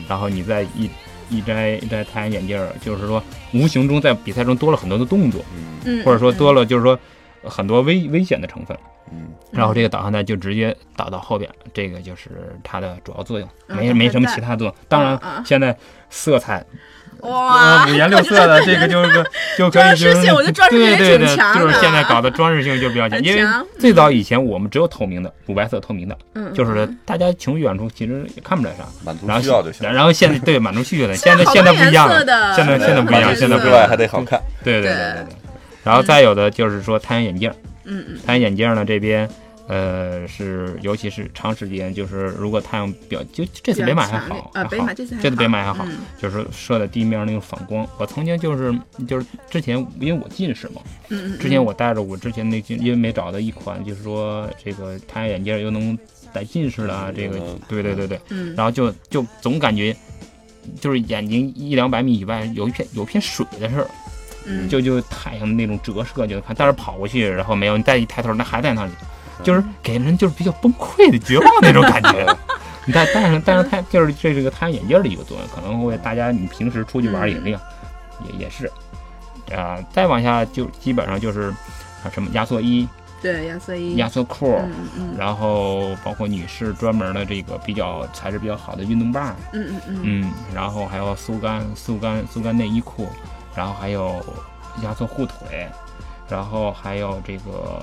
然后你再一一摘一摘太阳眼镜儿，就是说无形中在比赛中多了很多的动作，嗯。或者说多了就是说很多危危险的成分，嗯，然后这个导航带就直接导到后边，这个就是它的主要作用，没没什么其他作用。当然现在色彩。哇，五颜六色的这个就是 <laughs> 就可以，就是对对对，就是现在搞的装饰性就比较强。因为最早以前我们只有透明的，乳白色透明的，嗯，就是大家从远处其实也看不出来啥，满足需要就行。然后现在对满足需求 <laughs> 的，现在现在不一样了，现在现在不一样，现在不一样还得好看。对对对对对。然后再有的就是说太阳眼镜，嗯嗯，太阳眼镜呢这边。呃，是，尤其是长时间，就是如果太阳表，就这次北马还好，啊，北马这次这次北马还好，就是射在地面那个反光。我曾经就是就是之前因为我近视嘛，嗯嗯，之前我戴着我之前那因为没找到一款，就是说这个太阳眼镜又能戴近视的，这个对对对对，嗯，然后就就总感觉就是眼睛一两百米以外有一片有片水的事儿，嗯，就就太阳那种折射就看，但是跑过去，然后没有，你再一抬头，那还在那里，就是给人就是比较崩溃的绝望那种感觉。你戴戴上戴上太就是这这个太阳眼镜的一个作用，可能会大家你平时出去玩也那样，也也是，啊，再往下就基本上就是啊什么压缩衣。对压缩衣、压缩裤，嗯嗯，然后包括女士专门的这个比较材质比较好的运动棒，嗯嗯嗯，嗯，然后还有速干速干速干内衣裤，然后还有压缩护腿，然后还有这个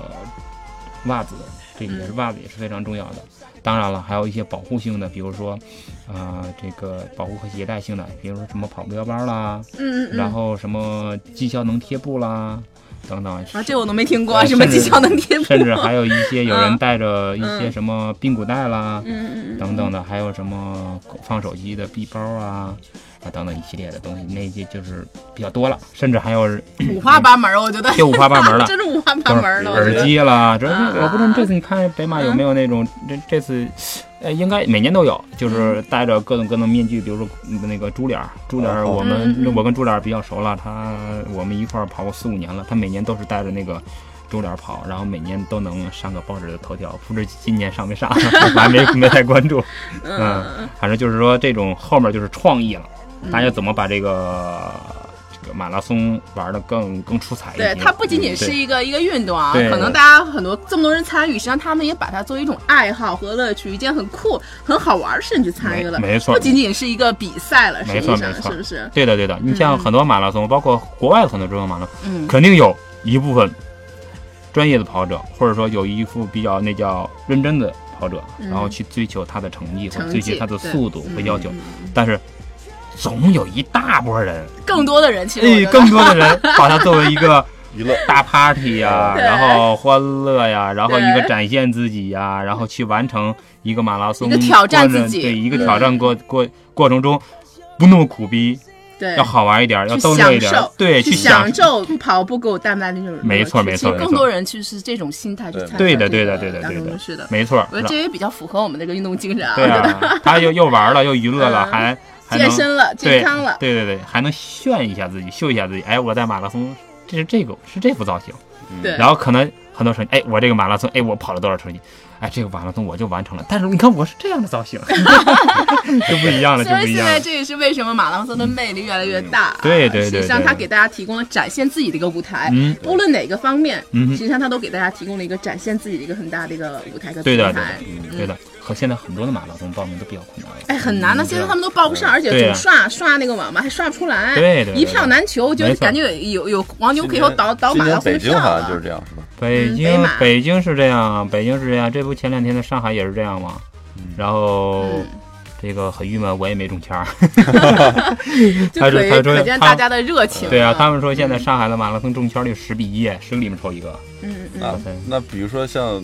袜子，这个也是袜子也是非常重要的。当然了，还有一些保护性的，比如说，呃，这个保护和携带性的，比如说什么跑步腰包啦，嗯嗯，然后什么绩效能贴布啦。等等啊，这我都没听过，什么绩效能贴布，甚至还有一些 <laughs> 有人带着一些什么髌骨带啦，嗯嗯等等的，还有什么放手机的臂包啊，啊等等一系列的东西，那些就是比较多了，甚至还有五花八门，我觉得就五花八门了，<laughs> 真是五花八门了。耳机啦，这我不知道这次你看北马有没有那种这这次。呃，应该每年都有，就是戴着各种各种面具，比如说那个猪脸儿，猪脸儿，我们我跟猪脸儿比较熟了，他我们一块儿跑过四五年了，他每年都是戴着那个猪脸跑，然后每年都能上个报纸的头条，不知今年上没上，<laughs> 我还没没太关注，<laughs> 嗯，反正就是说这种后面就是创意了，大家怎么把这个。马拉松玩的更更出彩一点。对，它不仅仅是一个一个运动啊，可能大家很多这么多人参与，实际上他们也把它作为一种爱好和乐趣，一件很酷、很好玩的事情去参与了。没错，不仅仅是一个比赛了，没错没错，是不是？对的对的，你像很多马拉松，包括国外的很多这种马拉松，嗯，肯定有一部分专业的跑者，或者说有一副比较那叫认真的跑者，然后去追求他的成绩和追求他的速度和要求，但是。总有一大波人，更多的人其实，更多的人把它作为一个 <laughs> 娱乐。大 party 呀，然后欢乐呀，然后一个展现自己呀，然后去完成一个马拉松，一个挑战自己，对，一个挑战过过过程中不那么苦逼，对，要好玩一点，要逗乐一点，对，去享受。跑步给我带来的那种，没错没错，更多人其实是这种心态去参加，对的对的对的对的，是的，没错，我觉得这也比较符合我们这个运动精神啊，对啊，他又又玩了又娱乐了还。健身了，健康了，对对对，还能炫一下自己，秀一下自己。哎，我在马拉松，这是这个，是这副造型。对，然后可能很多成绩，哎，我这个马拉松，哎，我跑了多少成绩？哎，这个马拉松我就完成了。但是你看，我是这样的造型，<laughs> 就不一样了，就不一样。现在这也是为什么马拉松的魅力越来越大。对对对，实际上它给大家提供了展现自己的一个舞台，嗯无论哪个方面，嗯实际上它都给大家提供了一个展现自己的一个很大的一个舞台和平台。对的。和现在很多的马拉松报名都比较困难，哎，很难的。现在他们都报不上，而且总刷刷那个网嘛，还刷不出来，对对，一票难求，就感觉有有黄牛可以倒倒马拉松北京好像就是这样，是吧？北京北京是这样，北京是这样。这不前两天的上海也是这样吗？然后这个很郁闷，我也没中签儿。<laughs> <laughs> 他说他说可见大家的热情。对啊，他们说现在上海的马拉松中签率十比一，十个里面抽一个。嗯嗯。那那比如说像。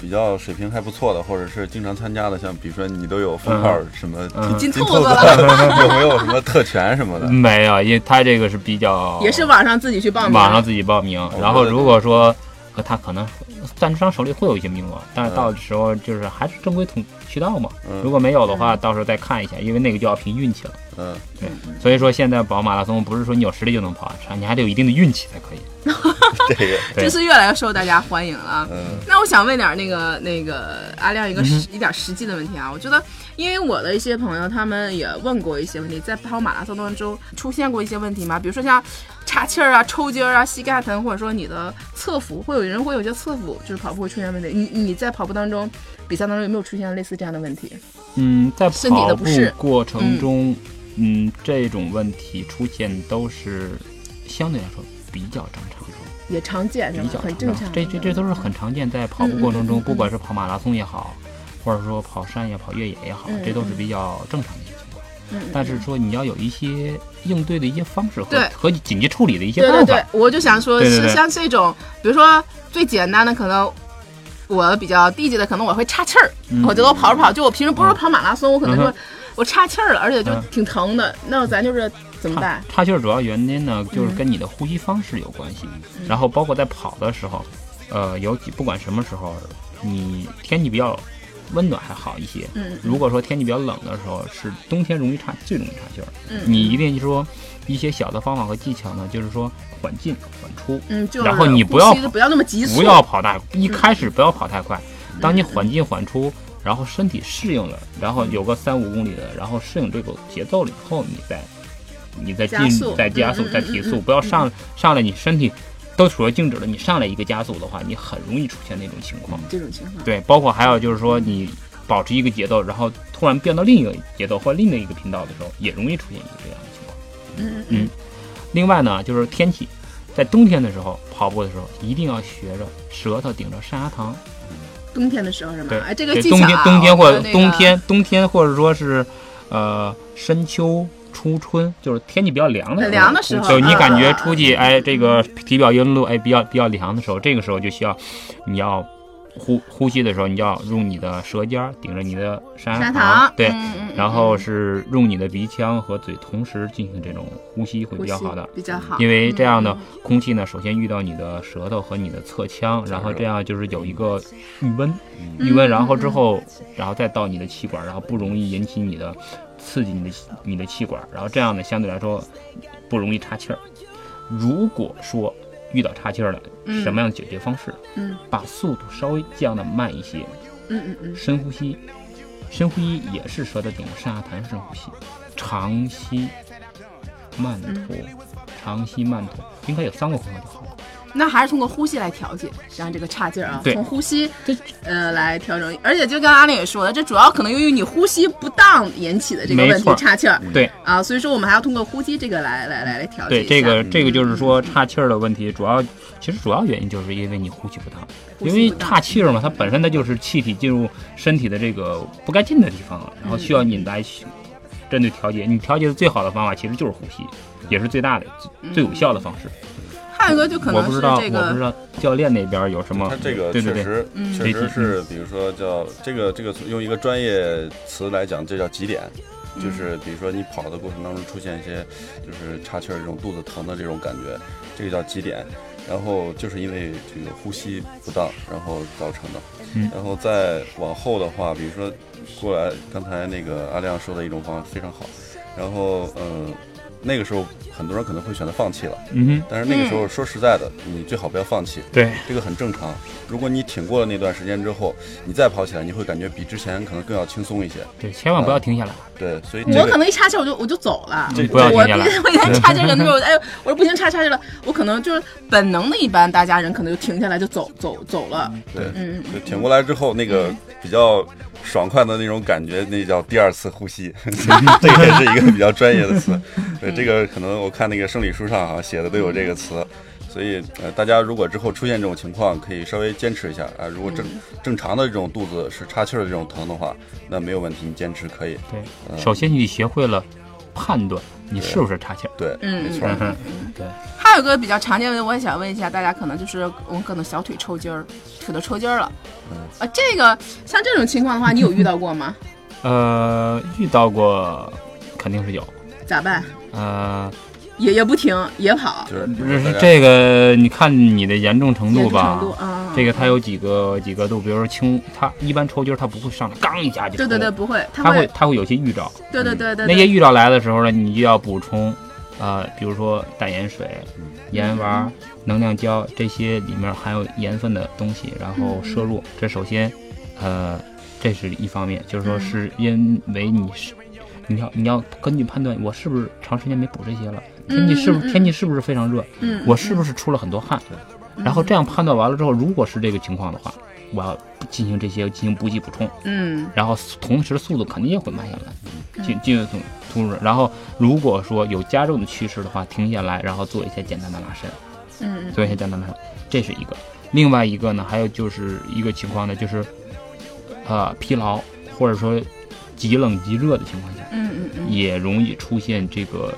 比较水平还不错的，或者是经常参加的，像比如说你都有封号什么金兔子了，<laughs> 有没有什么特权什么的？没有，因为他这个是比较也是网上自己去报名，网上自己报名。然后如果说和他可能赞助商手里会有一些名额，但是到时候就是还是正规通渠道嘛。如果没有的话，到时候再看一下，因为那个就要凭运气了。嗯，对。所以说现在跑马拉松不是说你有实力就能跑，你还得有一定的运气才可以。<laughs> 这就是越来越受大家欢迎了。嗯那我想问点那个那个阿亮一个实一点实际的问题啊。我觉得，因为我的一些朋友他们也问过一些问题，在跑马拉松当中出现过一些问题吗？比如说像岔气儿啊、抽筋儿啊、膝盖疼，或者说你的侧腹，会有人会有些侧腹就是跑步会出现问题。你你在跑步当中比赛当中有没有出现类似这样的问题？嗯，在跑步过程中，嗯，这种问题出现都是相对来说。比较正常，也常见，比较很正常。这这这都是很常见，在跑步过程中，不管是跑马拉松也好，或者说跑山也跑越野也好，这都是比较正常的一些情况。但是说你要有一些应对的一些方式和和紧急处理的一些办法。对对对，我就想说，是像这种，比如说最简单的，可能我比较低级的，可能我会岔气儿。我觉得我跑着跑，就我平时不是跑马拉松，我可能说我岔气儿了，而且就挺疼的。那咱就是。怎么办？岔气儿主要原因呢，就是跟你的呼吸方式有关系。然后包括在跑的时候，呃，有几不管什么时候，你天气比较温暖还好一些。嗯，如果说天气比较冷的时候，是冬天容易岔，最容易岔气儿。嗯，你一定说一些小的方法和技巧呢，就是说缓进缓出。嗯，就然后你不要不要那么急促，不要跑大，一开始不要跑太快。当你缓进缓出，然后身体适应了，然后有个三五公里的，然后适应这个节奏了以后，你再你再进再加速再提速，不要上上来你身体。都处于静止了，你上来一个加速的话，你很容易出现那种情况。这种情况对，包括还有就是说，你保持一个节奏，然后突然变到另一个节奏或另一个频道的时候，也容易出现一个这样的情况。嗯嗯。另外呢，就是天气，在冬天的时候跑步的时候，一定要学着舌头顶着上牙膛。冬天的时候是吗？对，哎，这个冬天冬天或者冬天冬天或者说是呃深秋。初春就是天气比较凉的时候，凉的时候，就你感觉出去，哎，这个体表温度哎比较比较凉的时候，这个时候就需要你要呼呼吸的时候，你要用你的舌尖顶着你的山牙膛，对，然后是用你的鼻腔和嘴同时进行这种呼吸会比较好的，比较好，因为这样的空气呢，首先遇到你的舌头和你的侧腔，然后这样就是有一个预温，预温，然后之后，然后再到你的气管，然后不容易引起你的。刺激你的你的气管，然后这样呢，相对来说不容易岔气儿。如果说遇到岔气儿了，什么样的解决方式？嗯，把速度稍微降的慢一些。嗯嗯嗯，深呼吸，深呼吸也是舌头顶着上下弹深呼吸，长吸慢吐，长吸慢吐，应该有三个回合就好了。那还是通过呼吸来调节，让这个差劲儿啊，从呼吸呃来调整。而且就跟阿玲也说的，这主要可能由于你呼吸不当引起的这个问题，岔气儿。对啊，所以说我们还要通过呼吸这个来来来来调节。对，这个这个就是说岔气儿的问题，主要其实主要原因就是因为你呼吸不当，因为岔气儿嘛，它本身它就是气体进入身体的这个不该进的地方，然后需要你来针对调节。你调节的最好的方法其实就是呼吸，也是最大的最有效的方式。还有一个就可能是这个，我不知道教练那边有什么。他这个确实确实是，比如说叫这个这个用一个专业词来讲，这叫极点，就是比如说你跑的过程当中出现一些就是岔气儿这种肚子疼的这种感觉，这个叫极点，然后就是因为这个呼吸不当然后造成的。然后再往后的话，比如说过来刚才那个阿亮说的一种方法非常好，然后嗯。那个时候，很多人可能会选择放弃了。嗯哼。但是那个时候，说实在的，你最好不要放弃。对，这个很正常。如果你挺过了那段时间之后，你再跑起来，你会感觉比之前可能更要轻松一些。对，千万不要停下来。对，所以我可能一岔气，我就我就走了。不要停下来。我一旦岔气了，那种哎，我说不行，岔岔气了，我可能就是本能的，一般大家人可能就停下来就走走走了。对，嗯，就挺过来之后，那个比较。爽快的那种感觉，那叫第二次呼吸，<laughs> <laughs> 这个也是一个比较专业的词。<laughs> 对，这个可能我看那个生理书上啊写的都有这个词，所以呃，大家如果之后出现这种情况，可以稍微坚持一下啊。如果正正常的这种肚子是岔气儿的这种疼的话，那没有问题，你坚持可以。对，首先你学会了判断。你是不是岔气儿？对，嗯，没错，对。还有个比较常见的，我也想问一下大家，可能就是我可能小腿抽筋儿，腿都抽筋儿了。啊，这个像这种情况的话，你有遇到过吗？<laughs> 呃，遇到过，肯定是有。咋办？呃。也也不停，也跑，就是这个，你看你的严重程度吧。程度啊，这个它有几个几个度，比如说轻，它一般抽筋儿它不会上来，刚一下就。对对对，不会，它会它会有些预兆。对对对对。那些预兆来的时候呢，你就要补充，呃，比如说淡盐水、盐丸、能量胶这些里面含有盐分的东西，然后摄入。这首先，呃，这是一方面，就是说是因为你是，你要你要根据判断，我是不是长时间没补这些了。天气是不是天气是不是非常热？嗯，我是不是出了很多汗？然后这样判断完了之后，如果是这个情况的话，我要进行这些进行补给补充。嗯，然后同时速度肯定也会慢下来，进进入突入。然后如果说有加重的趋势的话，停下来，然后做一些简单的拉伸。嗯，做一些简单的拉伸，这是一个。另外一个呢，还有就是一个情况呢，就是呃疲劳或者说极冷极热的情况下，嗯嗯嗯，也容易出现这个。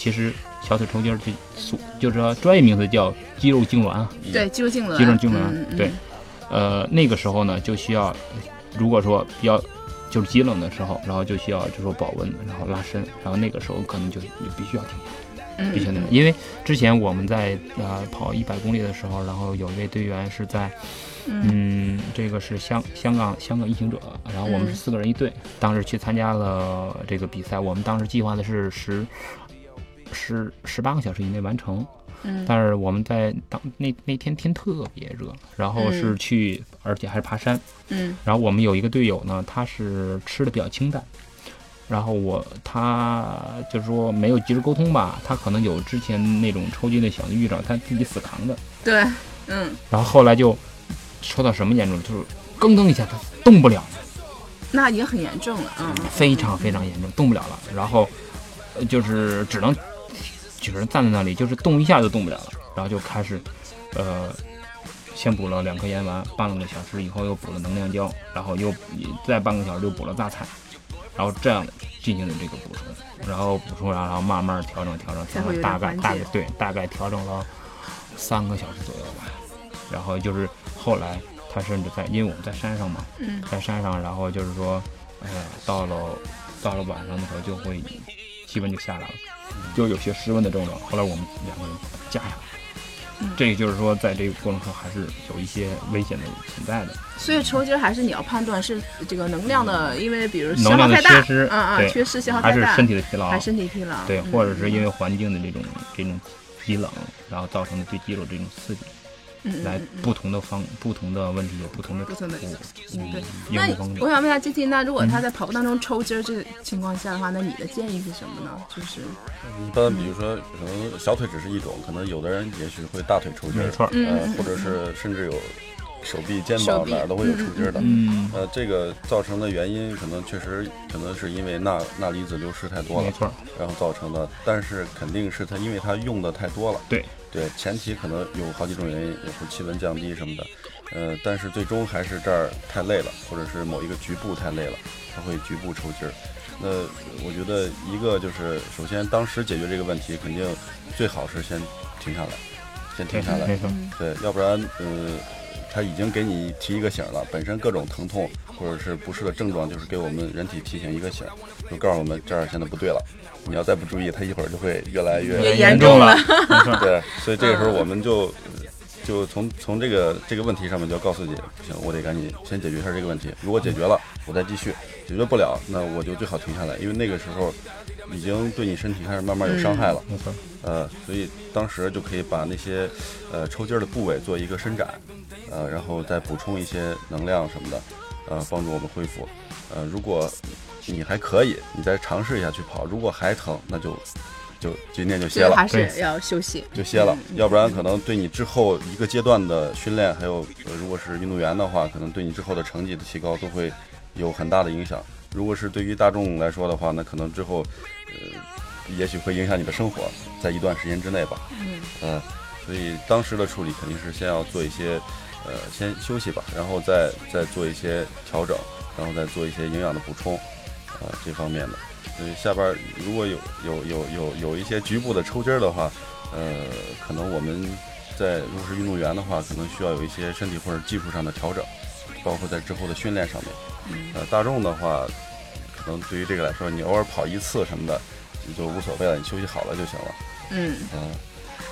其实小腿抽筋儿就速，就是说专业名词叫肌肉痉挛啊。对，肌肉痉挛。肌肉痉挛，对。呃，那个时候呢，就需要，如果说比较就是极冷的时候，然后就需要就说保温，然后拉伸，然后那个时候可能就就必须要停。必须那样。因为之前我们在呃跑一百公里的时候，然后有一位队员是在，嗯，这个是香香港香港异行者，然后我们是四个人一队，当时去参加了这个比赛。我们当时计划的是十十十八个小时以内完成。嗯，但是我们在当那那天天特别热，然后是去，而且还是爬山。嗯，然后我们有一个队友呢，他是吃的比较清淡，然后我他就是说没有及时沟通吧，他可能有之前那种抽筋的小预兆，他自己死扛的。对，嗯。然后后来就抽到什么严重，就是噔噔一下他动不了。那已经很严重了，嗯，非常非常严重，动不了了。然后就是只能。几个人站在那里，就是动一下就动不了了，然后就开始，呃，先补了两颗盐丸，半个小时以后又补了能量胶，然后又再半个小时又补了榨菜，然后这样进行的这个补充，然后补充然后慢慢调整调整调整，大概大概对大概调整了三个小时左右吧，然后就是后来他甚至在，因为我们在山上嘛，在山上，然后就是说，呃，到了到了晚上的时候就会气温就下来了。就有些失温的症状，后来我们两个人加下来，这就是说，在这个过程中还是有一些危险的存在的。所以抽筋还是你要判断是这个能量的，因为比如能量的缺失，嗯嗯，缺失消耗太大，还是身体的疲劳，还是身体疲劳，对，或者是因为环境的这种这种极冷，然后造成的对肌肉这种刺激。来不同的方不同的问题有不同的不同的嗯对。那我想问一下 G T，那如果他在跑步当中抽筋儿这情况下的话，那你的建议是什么呢？就是一般比如说可能小腿只是一种，可能有的人也许会大腿抽筋儿，没错，呃，或者是甚至有手臂、肩膀哪儿都会有抽筋儿的。嗯，呃，这个造成的原因可能确实可能是因为钠钠离子流失太多了，没错，然后造成的，但是肯定是他因为他用的太多了。对。对，前期可能有好几种原因，有时候气温降低什么的，呃，但是最终还是这儿太累了，或者是某一个局部太累了，它会局部抽筋儿。那我觉得一个就是，首先当时解决这个问题，肯定最好是先停下来，先停下来，对，要不然，呃，他已经给你提一个醒了，本身各种疼痛或者是不适的症状，就是给我们人体提醒一个醒，就告诉我们这儿现在不对了。你要再不注意，它一会儿就会越来越严重了。对，<laughs> 所以这个时候我们就就从从这个这个问题上面就要告诉你，不行，我得赶紧先解决一下这个问题。如果解决了，我再继续；解决不了，那我就最好停下来，因为那个时候已经对你身体开始慢慢有伤害了。呃，所以当时就可以把那些呃抽筋的部位做一个伸展，呃，然后再补充一些能量什么的，呃，帮助我们恢复。呃，如果你还可以，你再尝试一下去跑。如果还疼，那就就今天就歇了，还是要休息，就歇了。要不然可能对你之后一个阶段的训练，还有如果是运动员的话，可能对你之后的成绩的提高都会有很大的影响。如果是对于大众来说的话，那可能之后呃，也许会影响你的生活，在一段时间之内吧。嗯，呃，所以当时的处理肯定是先要做一些呃，先休息吧，然后再再做一些调整，然后再做一些营养的补充。啊，这方面的，所以下边如果有有有有有一些局部的抽筋儿的话，呃，可能我们在如果是运动员的话，可能需要有一些身体或者技术上的调整，包括在之后的训练上面。呃，大众的话，可能对于这个来说，你偶尔跑一次什么的，你就无所谓了，你休息好了就行了。嗯。嗯。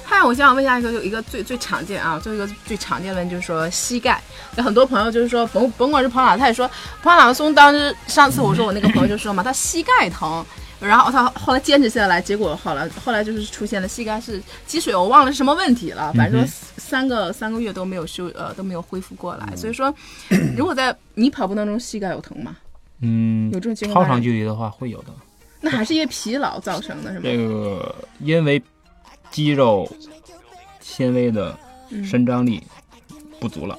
嗨，我想问一下一个，有一个最最常见啊，就一个最常见的就是说膝盖。有很多朋友就是说，甭甭管是跑哪，他也说跑马拉松。当时上次我说我那个朋友就说嘛，他膝盖疼，然后他后来坚持下来，结果好了，后来就是出现了膝盖是积水，我忘了是什么问题了，<laughs> 反正说三个三个月都没有修呃都没有恢复过来。所以说，如果在你跑步当中膝盖有疼吗？嗯，有这种情况。超长距离的话会有的。那还是因为疲劳造成的，是吗？这个因为。肌肉纤维的伸张力不足了，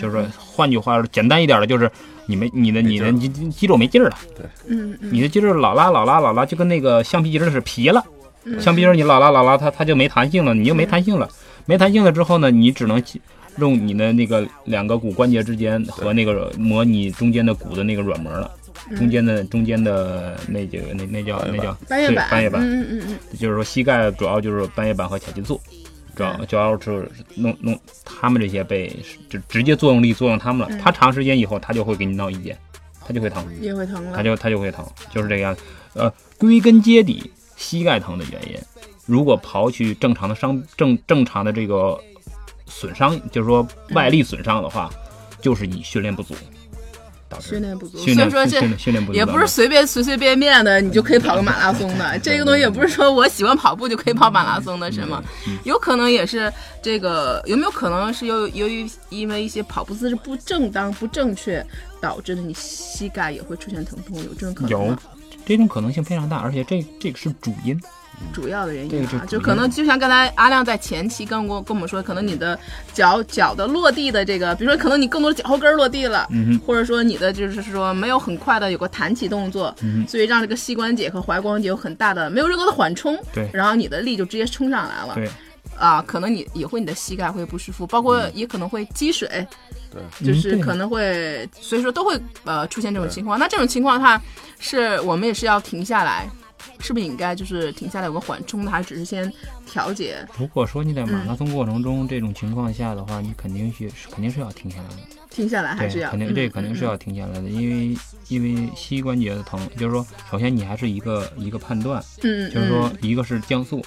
就是说，换句话说，简单一点的，就是你没你的你的肌肌肉没劲儿了。对，嗯你的肌肉老拉老拉老拉，就跟那个橡皮筋似的，皮了。橡皮筋你老拉老拉，它它就没弹性了，你就没弹性了。没弹性了之后呢，你只能用你的那个两个骨关节之间和那个模拟中间的骨的那个软膜了。中间的中间的那几个那那叫那叫半月板，半月板，嗯嗯嗯就是说膝盖主要就是半月板和髂胫束，主要主要是弄弄他们这些被就直接作用力作用他们了，他长时间以后他就会给你闹意见，他就会疼，也会疼了，他就他就会疼，就是这个样。子。呃，归根结底，膝盖疼的原因如果刨去正常的伤正正常的这个损伤，就是说外力损伤的话，就是你训练不足。训练不足，所以说这也不是随便随随便便的你就可以跑个马拉松的。<laughs> 这个东西也不是说我喜欢跑步就可以跑马拉松的，是吗？有可能也是这个，有没有可能是由由于因为一些跑步姿势不正当、不正确导致的，你膝盖也会出现疼痛？有这种可能有，这种可能性非常大，而且这这个是主因。主要的原因啊，就可能就像刚才阿亮在前期跟我跟我们说，可能你的脚脚的落地的这个，比如说可能你更多的脚后跟落地了，或者说你的就是说没有很快的有个弹起动作，所以让这个膝关节和踝关节有很大的没有任何的缓冲，对，然后你的力就直接冲上来了，对，啊，可能你也会你的膝盖会不舒服，包括也可能会积水，对，就是可能会，所以说都会呃出现这种情况。那这种情况的话，是我们也是要停下来。是不是应该就是停下来有个缓冲的，还是只是先调节？如果说你在马拉松过程中这种情况下的话，你肯定是肯定是要停下来的。停下来还是要？肯定这肯定是要停下来的，因为因为膝关节的疼，就是说，首先你还是一个一个判断，嗯，就是说，一个是降速，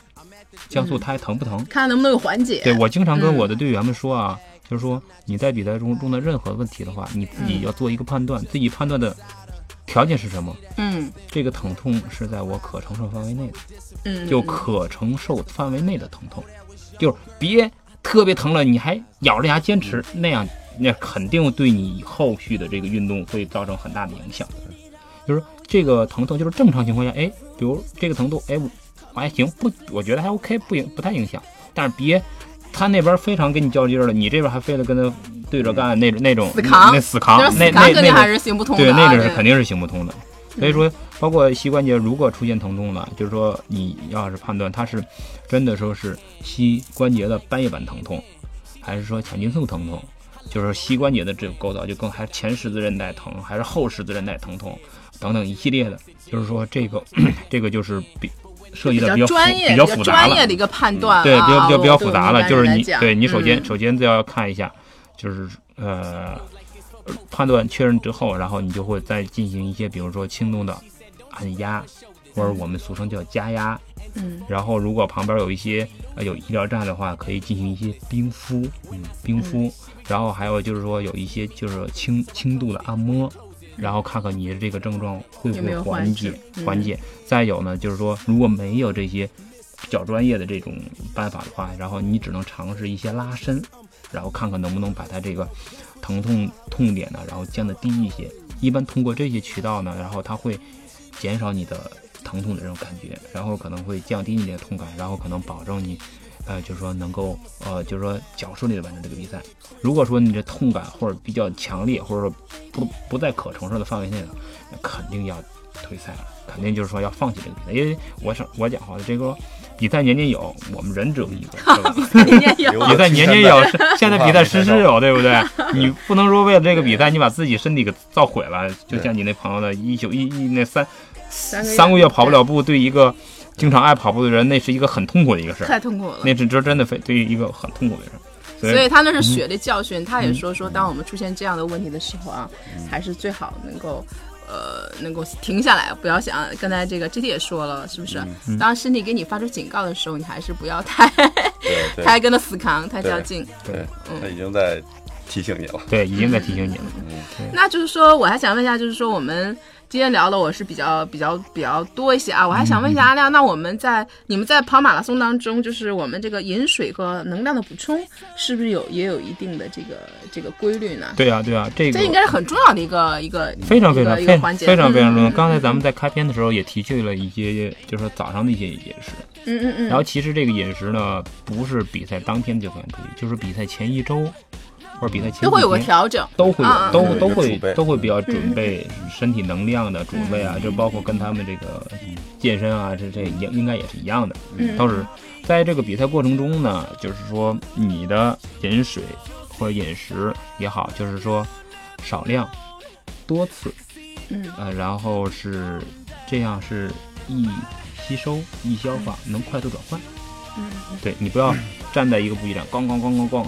降速它还疼不疼？看能不能有缓解。对我经常跟我的队员们说啊，就是说你在比赛中中的任何问题的话，你自己要做一个判断，自己判断的。条件是什么？嗯，这个疼痛是在我可承受范围内的，嗯，就可承受范围内的疼痛，就是别特别疼了，你还咬着牙坚持，那样那肯定对你后续的这个运动会造成很大的影响。就是这个疼痛，就是正常情况下，哎，比如这个疼痛，哎，我还行，不，我觉得还 OK，不影不太影响，但是别他那边非常跟你较劲了，你这边还非得跟他。对着干那种那种死扛，那死扛，那那那还是行不通的。对，那个是肯定是行不通的。所以说，包括膝关节如果出现疼痛了，就是说你要是判断它是真的说是膝关节的半月板疼痛，还是说强筋束疼痛，就是膝关节的这个构造就更还是前十字韧带疼，还是后十字韧带疼痛等等一系列的，就是说这个 <clears throat> 这个就是比涉及的比较专业、比较复杂专业的一个判断。对，比较比较比较复杂了，就是你对你首先首先就要看一下。就是呃，判断确认之后，然后你就会再进行一些，比如说轻度的按压，或者我们俗称叫加压。嗯。然后如果旁边有一些呃有医疗站的话，可以进行一些冰敷，嗯，冰敷。然后还有就是说有一些就是轻轻度的按摩，然后看看你的这个症状会不会缓解缓解。再有呢，就是说如果没有这些比较专业的这种办法的话，然后你只能尝试一些拉伸。然后看看能不能把它这个疼痛痛点呢，然后降得低一些。一般通过这些渠道呢，然后它会减少你的疼痛的这种感觉，然后可能会降低你的痛感，然后可能保证你，呃，就是说能够，呃，就是说较顺利的完成这个比赛。如果说你这痛感或者比较强烈，或者说不不在可承受的范围内了，那肯定要退赛了，肯定就是说要放弃这个比赛。因为我是我讲话的这个。比赛年年有，我们人只有一个，<laughs> 比赛年年有，比赛年年有，现在比赛 <laughs> 时时有，对不对？你不能说为了这个比赛，你把自己身体给造毁了。就像你那朋友的，一九一一那三三个月跑不了步，对一个经常爱跑步的人，那是一个很痛苦的一个事儿，太痛苦了。那是这真的非对于一个很痛苦的事儿。所以他那是血的教训，他也说说，当我们出现这样的问题的时候啊，还是最好能够。呃，能够停下来，不要想。刚才这个 G T 也说了，是不是？当身体给你发出警告的时候，你还是不要太太跟他死扛，太较劲。对，他已经在提醒你了。对，已经在提醒你了。嗯，那就是说，我还想问一下，就是说我们。今天聊的我是比较比较比较多一些啊，我还想问一下阿亮，那我们在你们在跑马拉松当中，就是我们这个饮水和能量的补充，是不是有也有一定的这个这个规律呢？对啊，对啊，这个这应该是很重要的一个一个非常非常一个环节，非常非常重要。刚才咱们在开篇的时候也提去了一些，就是早上的一些饮食。嗯嗯嗯。然后其实这个饮食呢，不是比赛当天就算注意，就是比赛前一周。或者比赛前都会有个调整，都会有，都都会都会比较准备身体能量的准备啊，就包括跟他们这个健身啊，这这应应该也是一样的，都是在这个比赛过程中呢，就是说你的饮水或者饮食也好，就是说少量多次，嗯。呃，然后是这样是易吸收易消化，能快速转换，嗯，对你不要站在一个补给站，咣咣咣咣咣。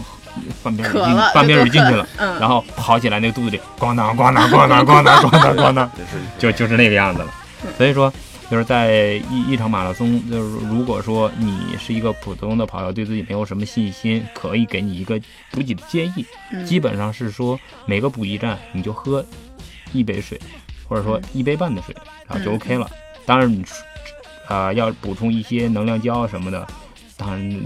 半边水进，半边水进去了，然后跑起来，那个肚子里咣当咣当咣当咣当咣当咣当，<laughs> 就就是那个样子了。所以说，就是在一一场马拉松，就是如果说你是一个普通的跑友，对自己没有什么信心，可以给你一个补给的建议，基本上是说每个补给站你就喝一杯水，或者说一杯半的水，然后就 OK 了。当然你啊要补充一些能量胶什么的，当然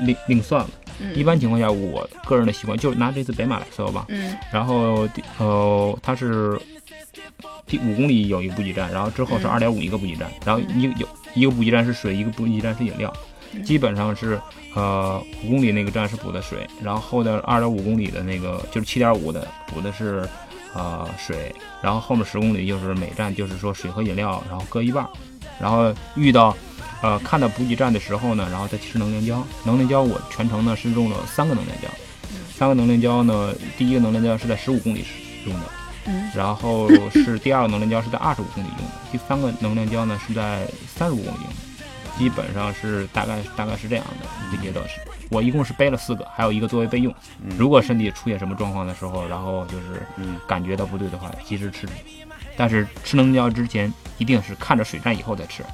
另另算了。一般情况下，我个人的习惯就是拿这次北马来说吧，嗯。然后呃它是。第五公里有一个补给站，然后之后是二点五一个补给站，然后一有一个补给站是水，一个补给站是饮料，基本上是呃五公里那个站是补的水，然后后的二点五公里的那个就是七点五的补的是呃水，然后后面十公里就是每站就是说水和饮料，然后各一半，然后遇到呃看到补给站的时候呢，然后再吃能量胶，能量胶我全程呢是用了三个能量胶，三个能量胶呢，第一个能量胶是在十五公里时用的。然后是第二个能量胶是在二十五公里用的，第三个能量胶呢是在三十五公里用的，基本上是大概大概是这样的一个阶段。是我一共是背了四个，还有一个作为备用。如果身体出现什么状况的时候，然后就是感觉到不对的话，及时吃。但是吃能量胶之前一定是看着水站以后再吃，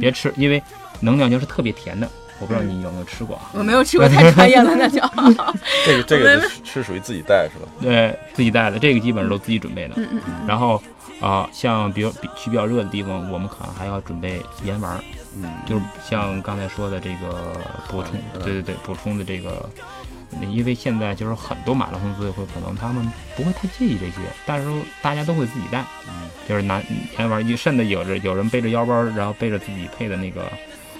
别吃，因为能量胶是特别甜的。我不知道你有没有吃过啊，我没有吃过，<laughs> 太专业了，那就。<laughs> 这个这个是属于自己带是吧？<laughs> 对，自己带的，这个基本上都自己准备的。嗯嗯。然后啊，像比如去比较热的地方，我们可能还要准备盐丸。嗯。就是像刚才说的这个补充，对对对，补充的这个，因为现在就是很多马拉松组委会可能他们不会太介意这些，但是大家都会自己带。嗯。就是拿盐丸，甚至有着有人背着腰包，然后背着自己配的那个。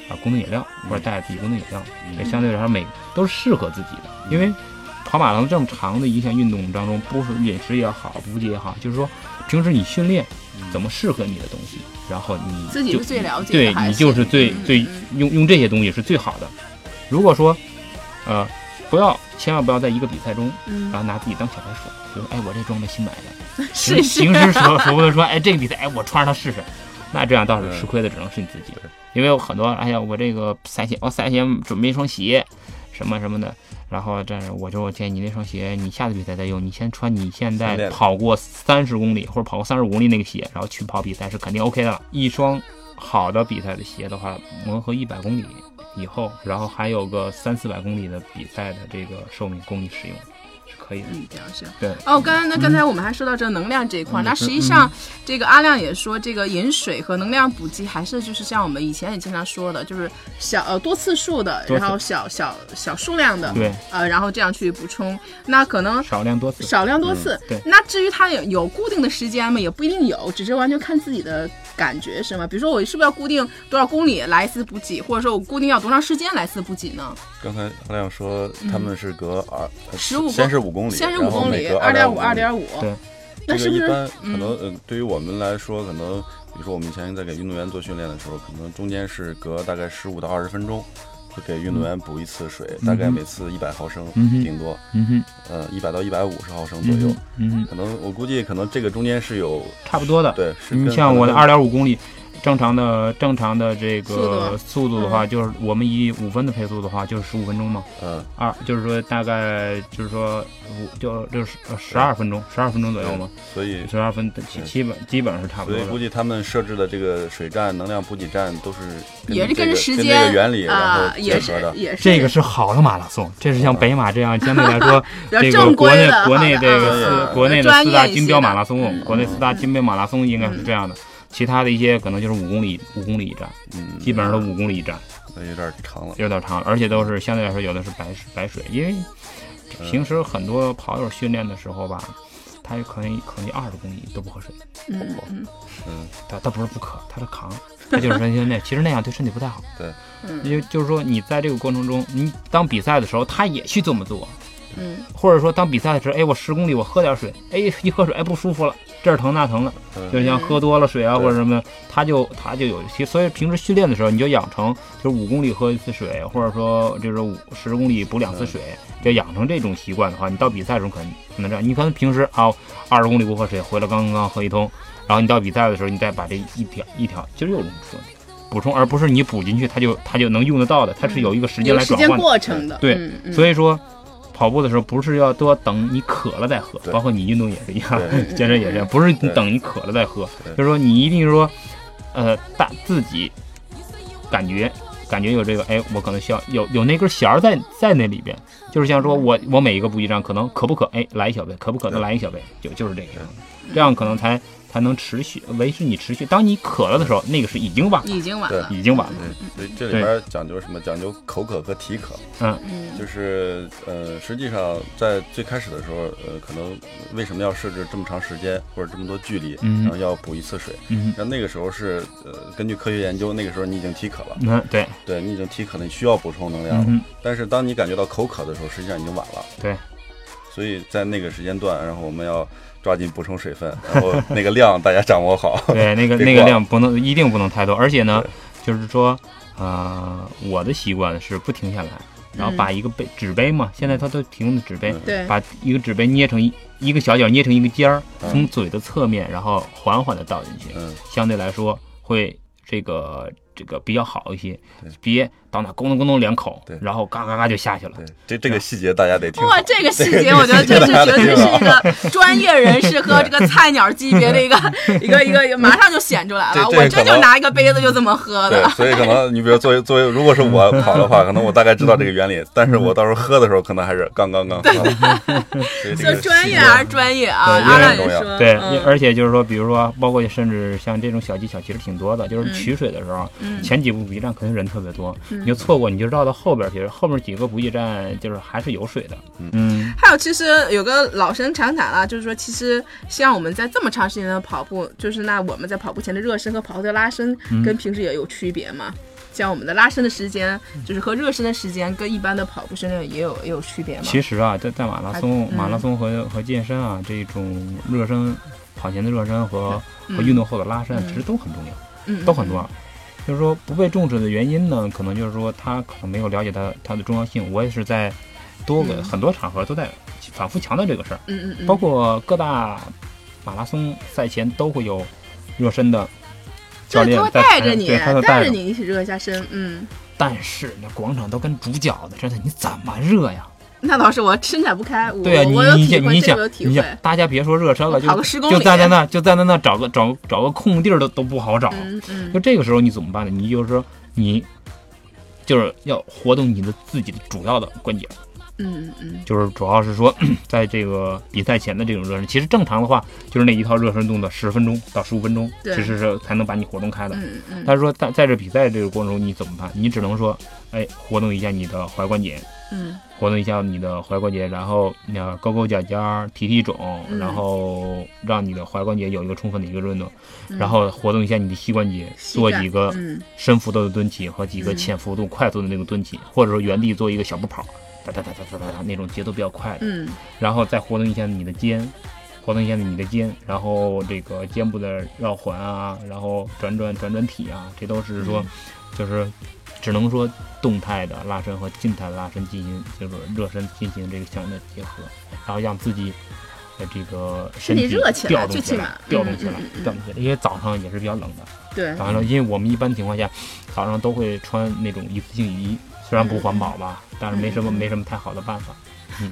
啊，功能饮料或者带自己功能饮料，也相对来说每都是适合自己的。因为跑马拉松这么长的一项运动当中，不是饮食也好，补给也好，就是说平时你训练怎么适合你的东西，然后你自己是最了解，对你就是最最用用这些东西是最好的。如果说呃不要千万不要在一个比赛中，然后拿自己当小白鼠，比如哎我这装备新买的，平平时舍舍不得说哎这个比赛哎我穿上它试试，那这样倒是吃亏的只能是你自己。因为有很多，哎呀，我这个赛前，我赛前准备一双鞋，什么什么的，然后这我就建议你那双鞋，你下次比赛再用，你先穿你现在跑过三十公里或者跑过三十五公里那个鞋，然后去跑比赛是肯定 OK 的了。一双好的比赛的鞋的话，磨合一百公里以后，然后还有个三四百公里的比赛的这个寿命供你使用。是可以的，嗯，这样是。对。哦，刚才那刚才我们还说到这能量这一块，那实际上这个阿亮也说，这个饮水和能量补给还是就是像我们以前也经常说的，就是小呃多次数的，然后小小小数量的，对，呃，然后这样去补充。那可能少量多次，少量多次。对。那至于它有有固定的时间吗？也不一定有，只是完全看自己的感觉，是吗？比如说我是不是要固定多少公里来一次补给，或者说我固定要多长时间来一次补给呢？刚才阿亮说他们是隔二十五先是五公里，先是五公里，二点五，二点五。对，那是不是？一般可能呃，对于我们来说，可能比如说我们以前在给运动员做训练的时候，可能中间是隔大概十五到二十分钟，会给运动员补一次水，大概每次一百毫升，顶多，嗯哼，呃，一百到一百五十毫升左右。可能我估计可能这个中间是有差不多的。对，你像我的二点五公里。正常的正常的这个速度的话，就是我们以五分的配速的话，就是十五分钟嘛。嗯。二就是说大概就是说五就就是十二分钟，十二分钟左右嘛。所以十二分基基本基本上是差不多。所以估计他们设置的这个水站、能量补给站都是也是跟时间原理然后结合的。也是这个是好的马拉松，这是像北马这样相对来说 <laughs> 这个国内国内这个四国内的四大金标马拉松，国内四大金标马拉松应该是这样的。其他的一些可能就是五公里，五公里一站，嗯，基本上都五公里一站，那有点长了，有点长了，而且都是相对来说有的是白水，白水，因为平时很多跑友训练的时候吧，他也可能可能二十公里都不喝水，嗯嗯。嗯，他他不是不渴，他是扛，他就是说那 <laughs> 其实那样对身体不太好，对，因为就是说你在这个过程中，你当比赛的时候，他也去这么做。嗯，或者说当比赛的时候，哎，我十公里我喝点水，哎，一喝水，哎，不舒服了，这儿疼那疼了，就像喝多了水啊或者什么，他就他就有些，所以平时训练的时候，你就养成就是五公里喝一次水，或者说就是五十公里补两次水，就养成这种习惯的话，你到比赛中可能可能这样，你可能平时啊二十公里不喝水，回来刚刚喝一通，然后你到比赛的时候，你再把这一条一条，其实有种说补充，而不是你补进去它就它就能用得到的，它是有一个时间来转换过程的，对，所以说。跑步的时候不是要多等你渴了再喝，包括你运动也是一样，<laughs> 健身也是这样，不是你等你渴了再喝，就是说你一定是说，呃大自己感觉感觉有这个，哎，我可能需要有有那根弦儿在在那里边，就是像说我我每一个补给站可能渴不渴，哎，来一小杯，渴不渴再来一小杯，就就是这个样。子，这样可能才。才能持续维持你持续。当你渴了的时候，那个是已经晚了，已经晚了，已经晚了。所以这里边讲究什么？讲究口渴和体渴。嗯，就是呃，实际上在最开始的时候，呃，可能为什么要设置这么长时间或者这么多距离，然后要补一次水？嗯，那那个时候是呃，根据科学研究，那个时候你已经体渴了。嗯，对，对你已经体渴了，你需要补充能量了。但是当你感觉到口渴的时候，实际上已经晚了。对，所以在那个时间段，然后我们要。抓紧补充水分，<laughs> 然后那个量大家掌握好。<laughs> 对，那个那个量不能一定不能太多，而且呢，就是说，呃，我的习惯是不停下来，然后把一个杯纸杯嘛，现在它都提供的纸杯，对，把一个纸杯捏成一一个小角，捏成一个尖儿，从嘴的侧面，然后缓缓的倒进去，相对来说会这个。这个比较好一些，别到那咕咚咕咚两口，然后嘎嘎嘎就下去了。对，这这个细节大家得听。哇，这个细节我觉得这是绝对是一个 <laughs> 专业人士和这个菜鸟级别的一个一个一个，马上就显出来了。我这就拿一个杯子就这么喝的。所以可能你比如作为作为，如果是我 <laughs> 跑的话，可能我大概知道这个原理，但是我到时候喝的时候，可能还是刚刚刚。对，就 <laughs> 专业还是专业啊，阿亮也说。对，而且就是说，比如说，包括甚至像这种小技巧，其实挺多的，就是取水的时候。前几步补给站可能人特别多，你就错过，你就绕到后边去。后面几个补给站就是还是有水的。嗯，还有其实有个老生常谈了，就是说其实像我们在这么长时间的跑步，就是那我们在跑步前的热身和跑后的拉伸跟平时也有区别嘛？像我们的拉伸的时间，就是和热身的时间跟一般的跑步训练也有也有区别吗？其实啊，在在马拉松、马拉松和和健身啊这种热身跑前的热身和和运动后的拉伸，其实都很重要，嗯，都很重要。就是说不被重视的原因呢，可能就是说他可能没有了解它它的重要性。我也是在多个很多场合都在反复强调这个事儿，嗯嗯，包括各大马拉松赛前都会有热身的教练带着你，带着你一起热一下身，嗯。但是那广场都跟煮饺子似的，你怎么热呀？<laughs> 那倒是我伸展不开，对啊，你你想你想你想，大家别说热身了，就就站在那就站在那找个找找个空地儿都都不好找，就这个时候你怎么办呢？你就是说你就是要活动你的自己的主要的关节，嗯嗯，就是主要是说 <clears throat> 在这个比赛前的这种热身，其实正常的话就是那一套热身动作十分钟到十五分钟，其实是才能把你活动开的。嗯嗯，但是说在在这比赛这个过程中你怎么办？你只能说哎活动一下你的踝关节。嗯，活动一下你的踝关节，然后那勾勾脚尖儿，提提踵，然后让你的踝关节有一个充分的一个运动，然后活动一下你的膝关节，做几个深幅度的蹲起和几个浅幅度快速的那个蹲起，或者说原地做一个小步跑，哒哒哒哒哒哒那种节奏比较快的，嗯，然后再活动一下你的肩，活动一下你的肩，然后这个肩部的绕环啊，然后转转转转体啊，这都是说，就是。只能说动态的拉伸和静态的拉伸进行，就是热身进行这个相应的结合，然后让自己的这个身体热起来，调动起来，调动起来，调动起来。因为早上也是比较冷的，对，早上，因为我们一般情况下早上都会穿那种一次性雨衣，虽然不环保吧，但是没什么没什么太好的办法。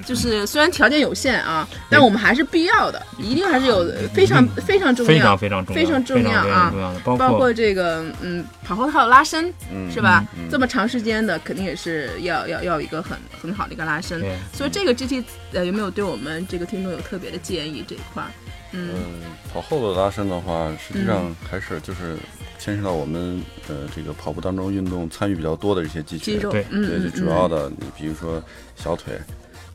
就是虽然条件有限啊，但我们还是必要的，一定还是有非常非常重要、非常非常重要、非常重要啊！包括这个嗯，跑后还有拉伸，是吧？这么长时间的，肯定也是要要要一个很很好的一个拉伸。所以这个 GT 呃有没有对我们这个听众有特别的建议这一块？嗯，跑后的拉伸的话，实际上还是就是牵涉到我们呃这个跑步当中运动参与比较多的一些肌群，对对，主要的你比如说小腿。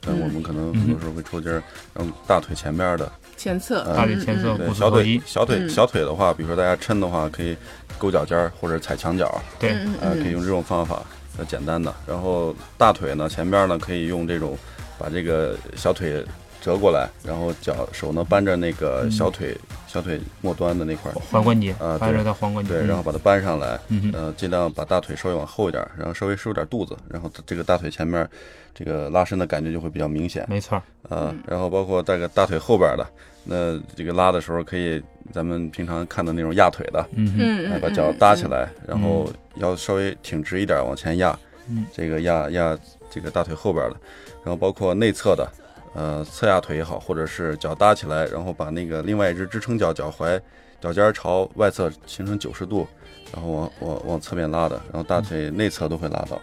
但我们可能很多时候会抽筋儿，让大腿前边的前侧，大腿前侧，对小腿小腿小腿的话，比如说大家抻的话，可以勾脚尖儿或者踩墙角，对，呃，可以用这种方法，呃，简单的。然后大腿呢，前边呢可以用这种，把这个小腿折过来，然后脚手呢扳着那个小腿小腿末端的那块踝关节啊，扳着它踝关节，对，然后把它扳上来，呃，尽量把大腿稍微往后一点，然后稍微收点肚子，然后这个大腿前面。这个拉伸的感觉就会比较明显，没错，呃，然后包括带个大腿后边的，那这个拉的时候可以，咱们平常看的那种压腿的，嗯嗯，把脚搭起来，然后腰稍微挺直一点往前压，嗯，这个压压这个大腿后边的，然后包括内侧的，呃，侧压腿也好，或者是脚搭起来，然后把那个另外一只支撑脚脚踝脚尖朝外侧形成九十度，然后往往往侧面拉的，然后大腿内侧都会拉到。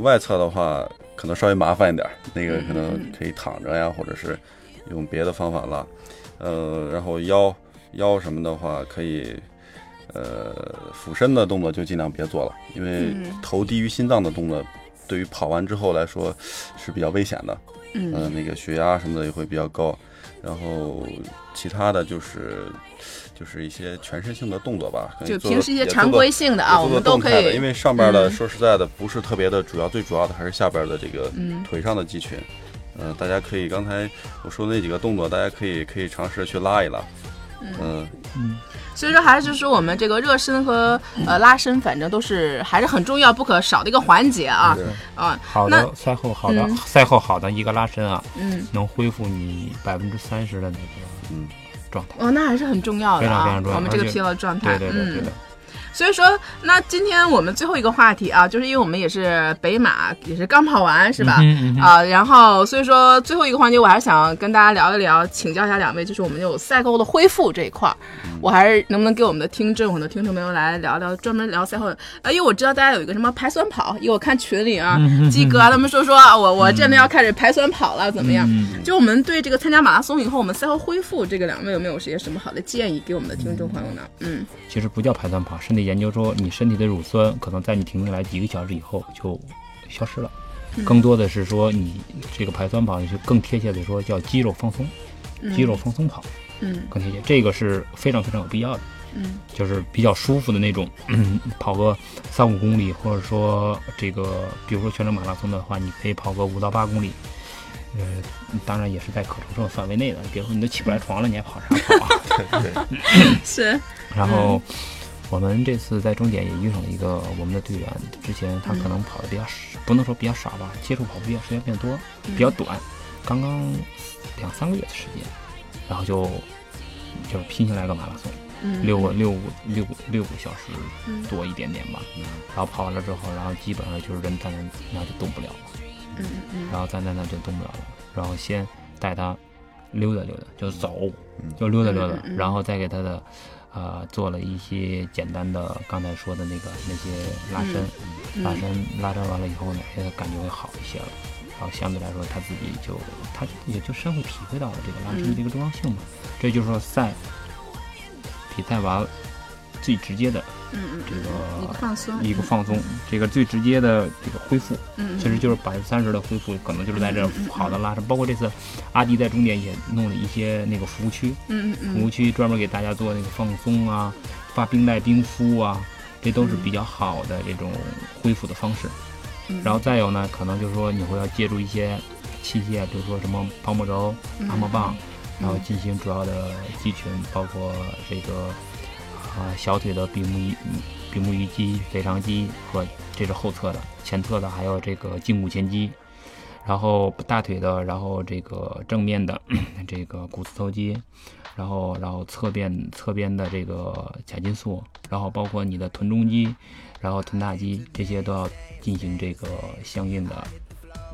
外侧的话可能稍微麻烦一点，那个可能可以躺着呀，或者是用别的方法拉。呃，然后腰腰什么的话可以。呃，俯身的动作就尽量别做了，因为头低于心脏的动作，对于跑完之后来说是比较危险的。嗯，那个血压什么的也会比较高。然后其他的就是就是一些全身性的动作吧，就平时一些常规性的啊，我们都可以。因为上边的说实在的不是特别的主要，最主要的还是下边的这个腿上的肌群。嗯，大家可以刚才我说的那几个动作，大家可以可以尝试去拉一拉。嗯嗯。所以说，还是说我们这个热身和呃拉伸，反正都是还是很重要、不可少的一个环节啊。啊，好的赛后好的赛后好的一个拉伸啊，嗯，能恢复你百分之三十的那个嗯状态。哦，那还是很重要的啊，非常非常重要。我们这个疲劳状态，对对对对的。所以说，那今天我们最后一个话题啊，就是因为我们也是北马，也是刚跑完，是吧？啊，然后所以说最后一个环节，我还是想跟大家聊一聊，请教一下两位，就是我们有赛后的恢复这一块儿，我还是能不能给我们的听众，很多听众朋友来聊聊，专门聊赛后。啊，因为我知道大家有一个什么排酸跑，因为我看群里啊，鸡哥他们说说啊，我我真的要开始排酸跑了，怎么样？就我们对这个参加马拉松以后，我们赛后恢复，这个两位有没有些什么好的建议给我们的听众朋友呢？嗯，其实不叫排酸跑，是那。研究说，你身体的乳酸可能在你停下来几个小时以后就消失了，更多的是说你这个排酸跑，就更贴切的说叫肌肉放松，肌肉放松跑，嗯，更贴切，这个是非常非常有必要的，嗯，就是比较舒服的那种，<clears throat> 跑个三五公里，或者说这个，比如说全程马拉松的话，你可以跑个五到八公里，呃，当然也是在可承受范围内的，比如说你都起不来床了，你还跑啥跑啊？<laughs> 是，<laughs> 然后。我们这次在终点也遇上了一个我们的队员，之前他可能跑的比较少，不能说比较少吧，接触跑步比较时间比较多，比较短，刚刚两三个月的时间，然后就就拼下来个马拉松，六个六六六个小时多一点点吧，然后跑完了之后，然后基本上就是人站在那就动不了了，嗯然后站在那就动不了了，然后先带他溜达溜达，就走，就溜达溜达，然后再给他的。呃，做了一些简单的刚才说的那个那些拉伸，拉伸拉伸完了以后呢，现在感觉会好一些了。然后相对来说，他自己就他也就深会体会到了这个拉伸的一个重要性嘛。这就是说赛比赛完最直接的。嗯嗯，这个一个放松，一个放松，这个最直接的这个恢复，嗯，其实就是百分之三十的恢复，可能就是在这好的拉伸。包括这次阿迪在终点也弄了一些那个服务区，嗯嗯服务区专门给大家做那个放松啊，发冰袋冰敷啊，这都是比较好的这种恢复的方式。然后再有呢，可能就是说你会要借助一些器械，比如说什么泡沫轴、按摩棒，然后进行主要的肌群，包括这个。啊，小腿的比目鱼、比目鱼肌、腓肠肌和这是后侧的，前侧的还有这个胫骨前肌，然后大腿的，然后这个正面的这个股四头肌，然后然后侧边侧边的这个髂胫束，然后包括你的臀中肌，然后臀大肌这些都要进行这个相应的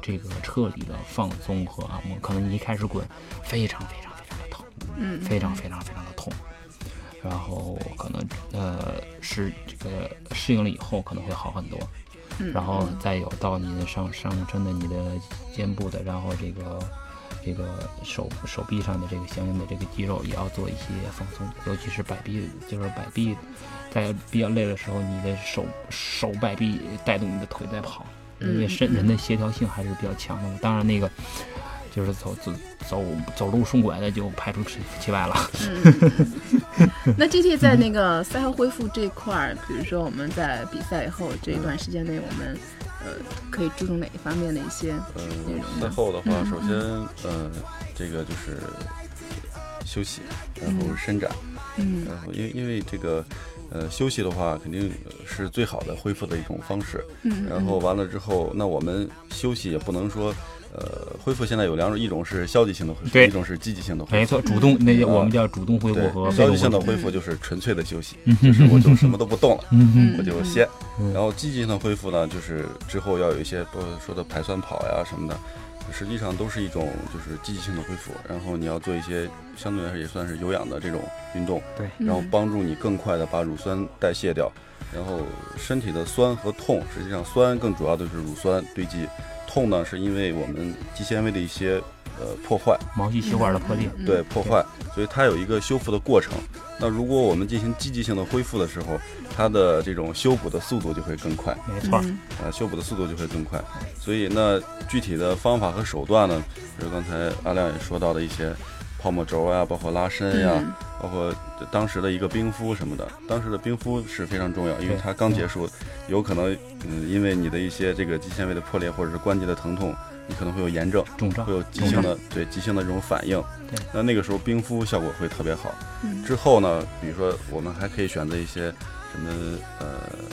这个彻底的放松和按摩。可能你一开始滚，非常非常非常的疼，嗯，非常非常非常的痛。然后可能呃是这个适应了以后可能会好很多，然后再有到你的上上身的你的肩部的，然后这个这个手手臂上的这个相应的这个肌肉也要做一些放松，尤其是摆臂，就是摆臂在比较累的时候，你的手手摆臂带动你的腿在跑，因为身人的协调性还是比较强的。当然那个。就是走走走走路顺拐的就排除其其外了。那 G T 在那个赛后恢复这块儿，比如说我们在比赛以后这一段时间内，我们呃可以注重哪一方面的一些内容？赛后的话，首先呃这个就是休息，然后伸展，嗯，然后因为因为这个呃休息的话，肯定是最好的恢复的一种方式。嗯，然后完了之后，那我们休息也不能说。呃，恢复现在有两种，一种是消极性的恢复，一种是积极性的。恢复。没错，主动那我们叫主动恢复和消极性的恢复就是纯粹的休息，就是我就什么都不动了，我就歇。然后积极性的恢复呢，就是之后要有一些不说的排酸跑呀什么的，实际上都是一种就是积极性的恢复。然后你要做一些相对来说也算是有氧的这种运动，对，然后帮助你更快的把乳酸代谢掉。然后身体的酸和痛，实际上酸更主要的是乳酸堆积。痛呢，是因为我们肌纤维的一些呃破坏，毛细血管的破裂，对破坏，所以它有一个修复的过程。那如果我们进行积极性的恢复的时候，它的这种修补的速度就会更快，没错，啊，修补的速度就会更快。所以那具体的方法和手段呢，就是刚才阿亮也说到的一些。泡沫轴呀，包括拉伸呀，包括当时的一个冰敷什么的。当时的冰敷是非常重要，因为它刚结束，有可能，嗯，因为你的一些这个肌纤维的破裂或者是关节的疼痛，你可能会有炎症，会有急性的对急性的这种反应。那那个时候冰敷效果会特别好。之后呢，比如说我们还可以选择一些什么呃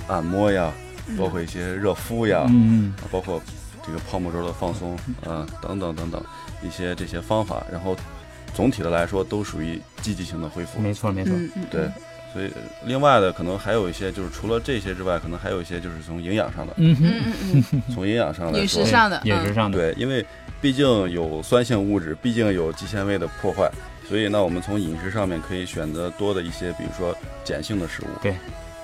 按摩呀，包括一些热敷呀，嗯，包括这个泡沫轴的放松啊等等等等一些这些方法，然后。总体的来说，都属于积极性的恢复。没错，没错。对，所以另外的可能还有一些，就是除了这些之外，可能还有一些就是从营养上的。嗯嗯嗯 <laughs> 从营养上来说，饮食上的，饮食上的。对，因为毕竟有酸性物质，毕竟有肌纤维的破坏，所以呢，我们从饮食上面可以选择多的一些，比如说碱性的食物。对，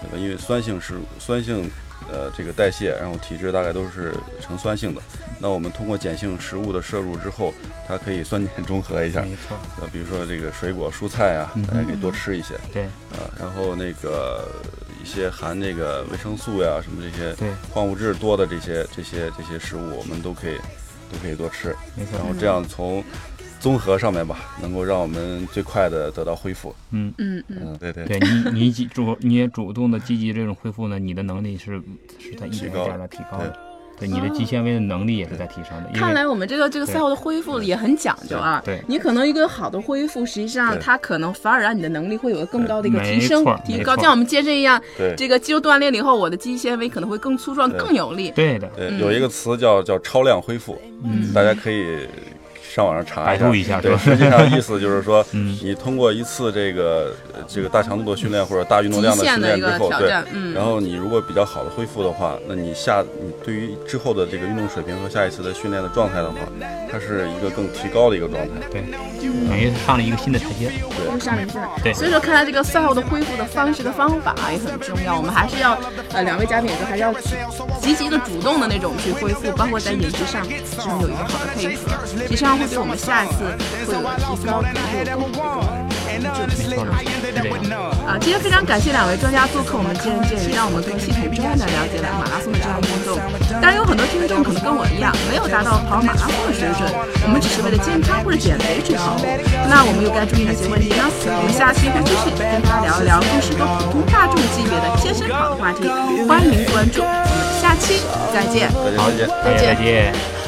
对吧？因为酸性食酸性。呃，这个代谢，然后体质大概都是呈酸性的。那我们通过碱性食物的摄入之后，它可以酸碱中和一下。没错。呃，比如说这个水果、蔬菜啊，大家可以多吃一些。对。啊，然后那个一些含那个维生素呀，什么这些对矿物质多的这些这些这些食物，我们都可以都可以多吃。没错。然后这样从。综合上面吧，能够让我们最快的得到恢复。嗯嗯嗯，对对对，你你主你也主动的积极这种恢复呢，你的能力是是在一点点的提高的。对，你的肌纤维的能力也是在提升的。看来我们这个这个赛后的恢复也很讲究啊。对，你可能一个好的恢复，实际上它可能反而让你的能力会有个更高的一个提升，提高，像我们健身一样，这个肌肉锻炼了以后，我的肌纤维可能会更粗壮、更有力。对的，对，有一个词叫叫超量恢复，嗯，大家可以。上网上查一下，对，实际上意思就是说，你通过一次这个这个大强度的训练或者大运动量的训练之后，对，然后你如果比较好的恢复的话，那你下你对于之后的这个运动水平和下一次的训练的状态的话，它是一个更提高的一个状态，对，等于上了一个新的台阶，对，又上了一次，对，所以说看来这个赛后的恢复的方式的方法也很重要，我们还是要呃两位嘉宾也都还是要积极的主动的那种去恢复，包括在饮食上是有一个好的配合，实际上会对我们下一次。会有提高，可能会有更好的一个啊，今天非常感谢两位专家做客我们健人健语，让我们更系统专业的了解了马拉松的这项运动。当然，有很多听众可能跟我一样，没有达到跑马拉松的水准，我们只是为了健康或者减肥去跑。那我们又该注意哪些问题呢？我们下期会继续跟大家聊一聊更适合普通大众级别的健身跑的话题，欢迎关注。我们下期再见，好，再见，再见。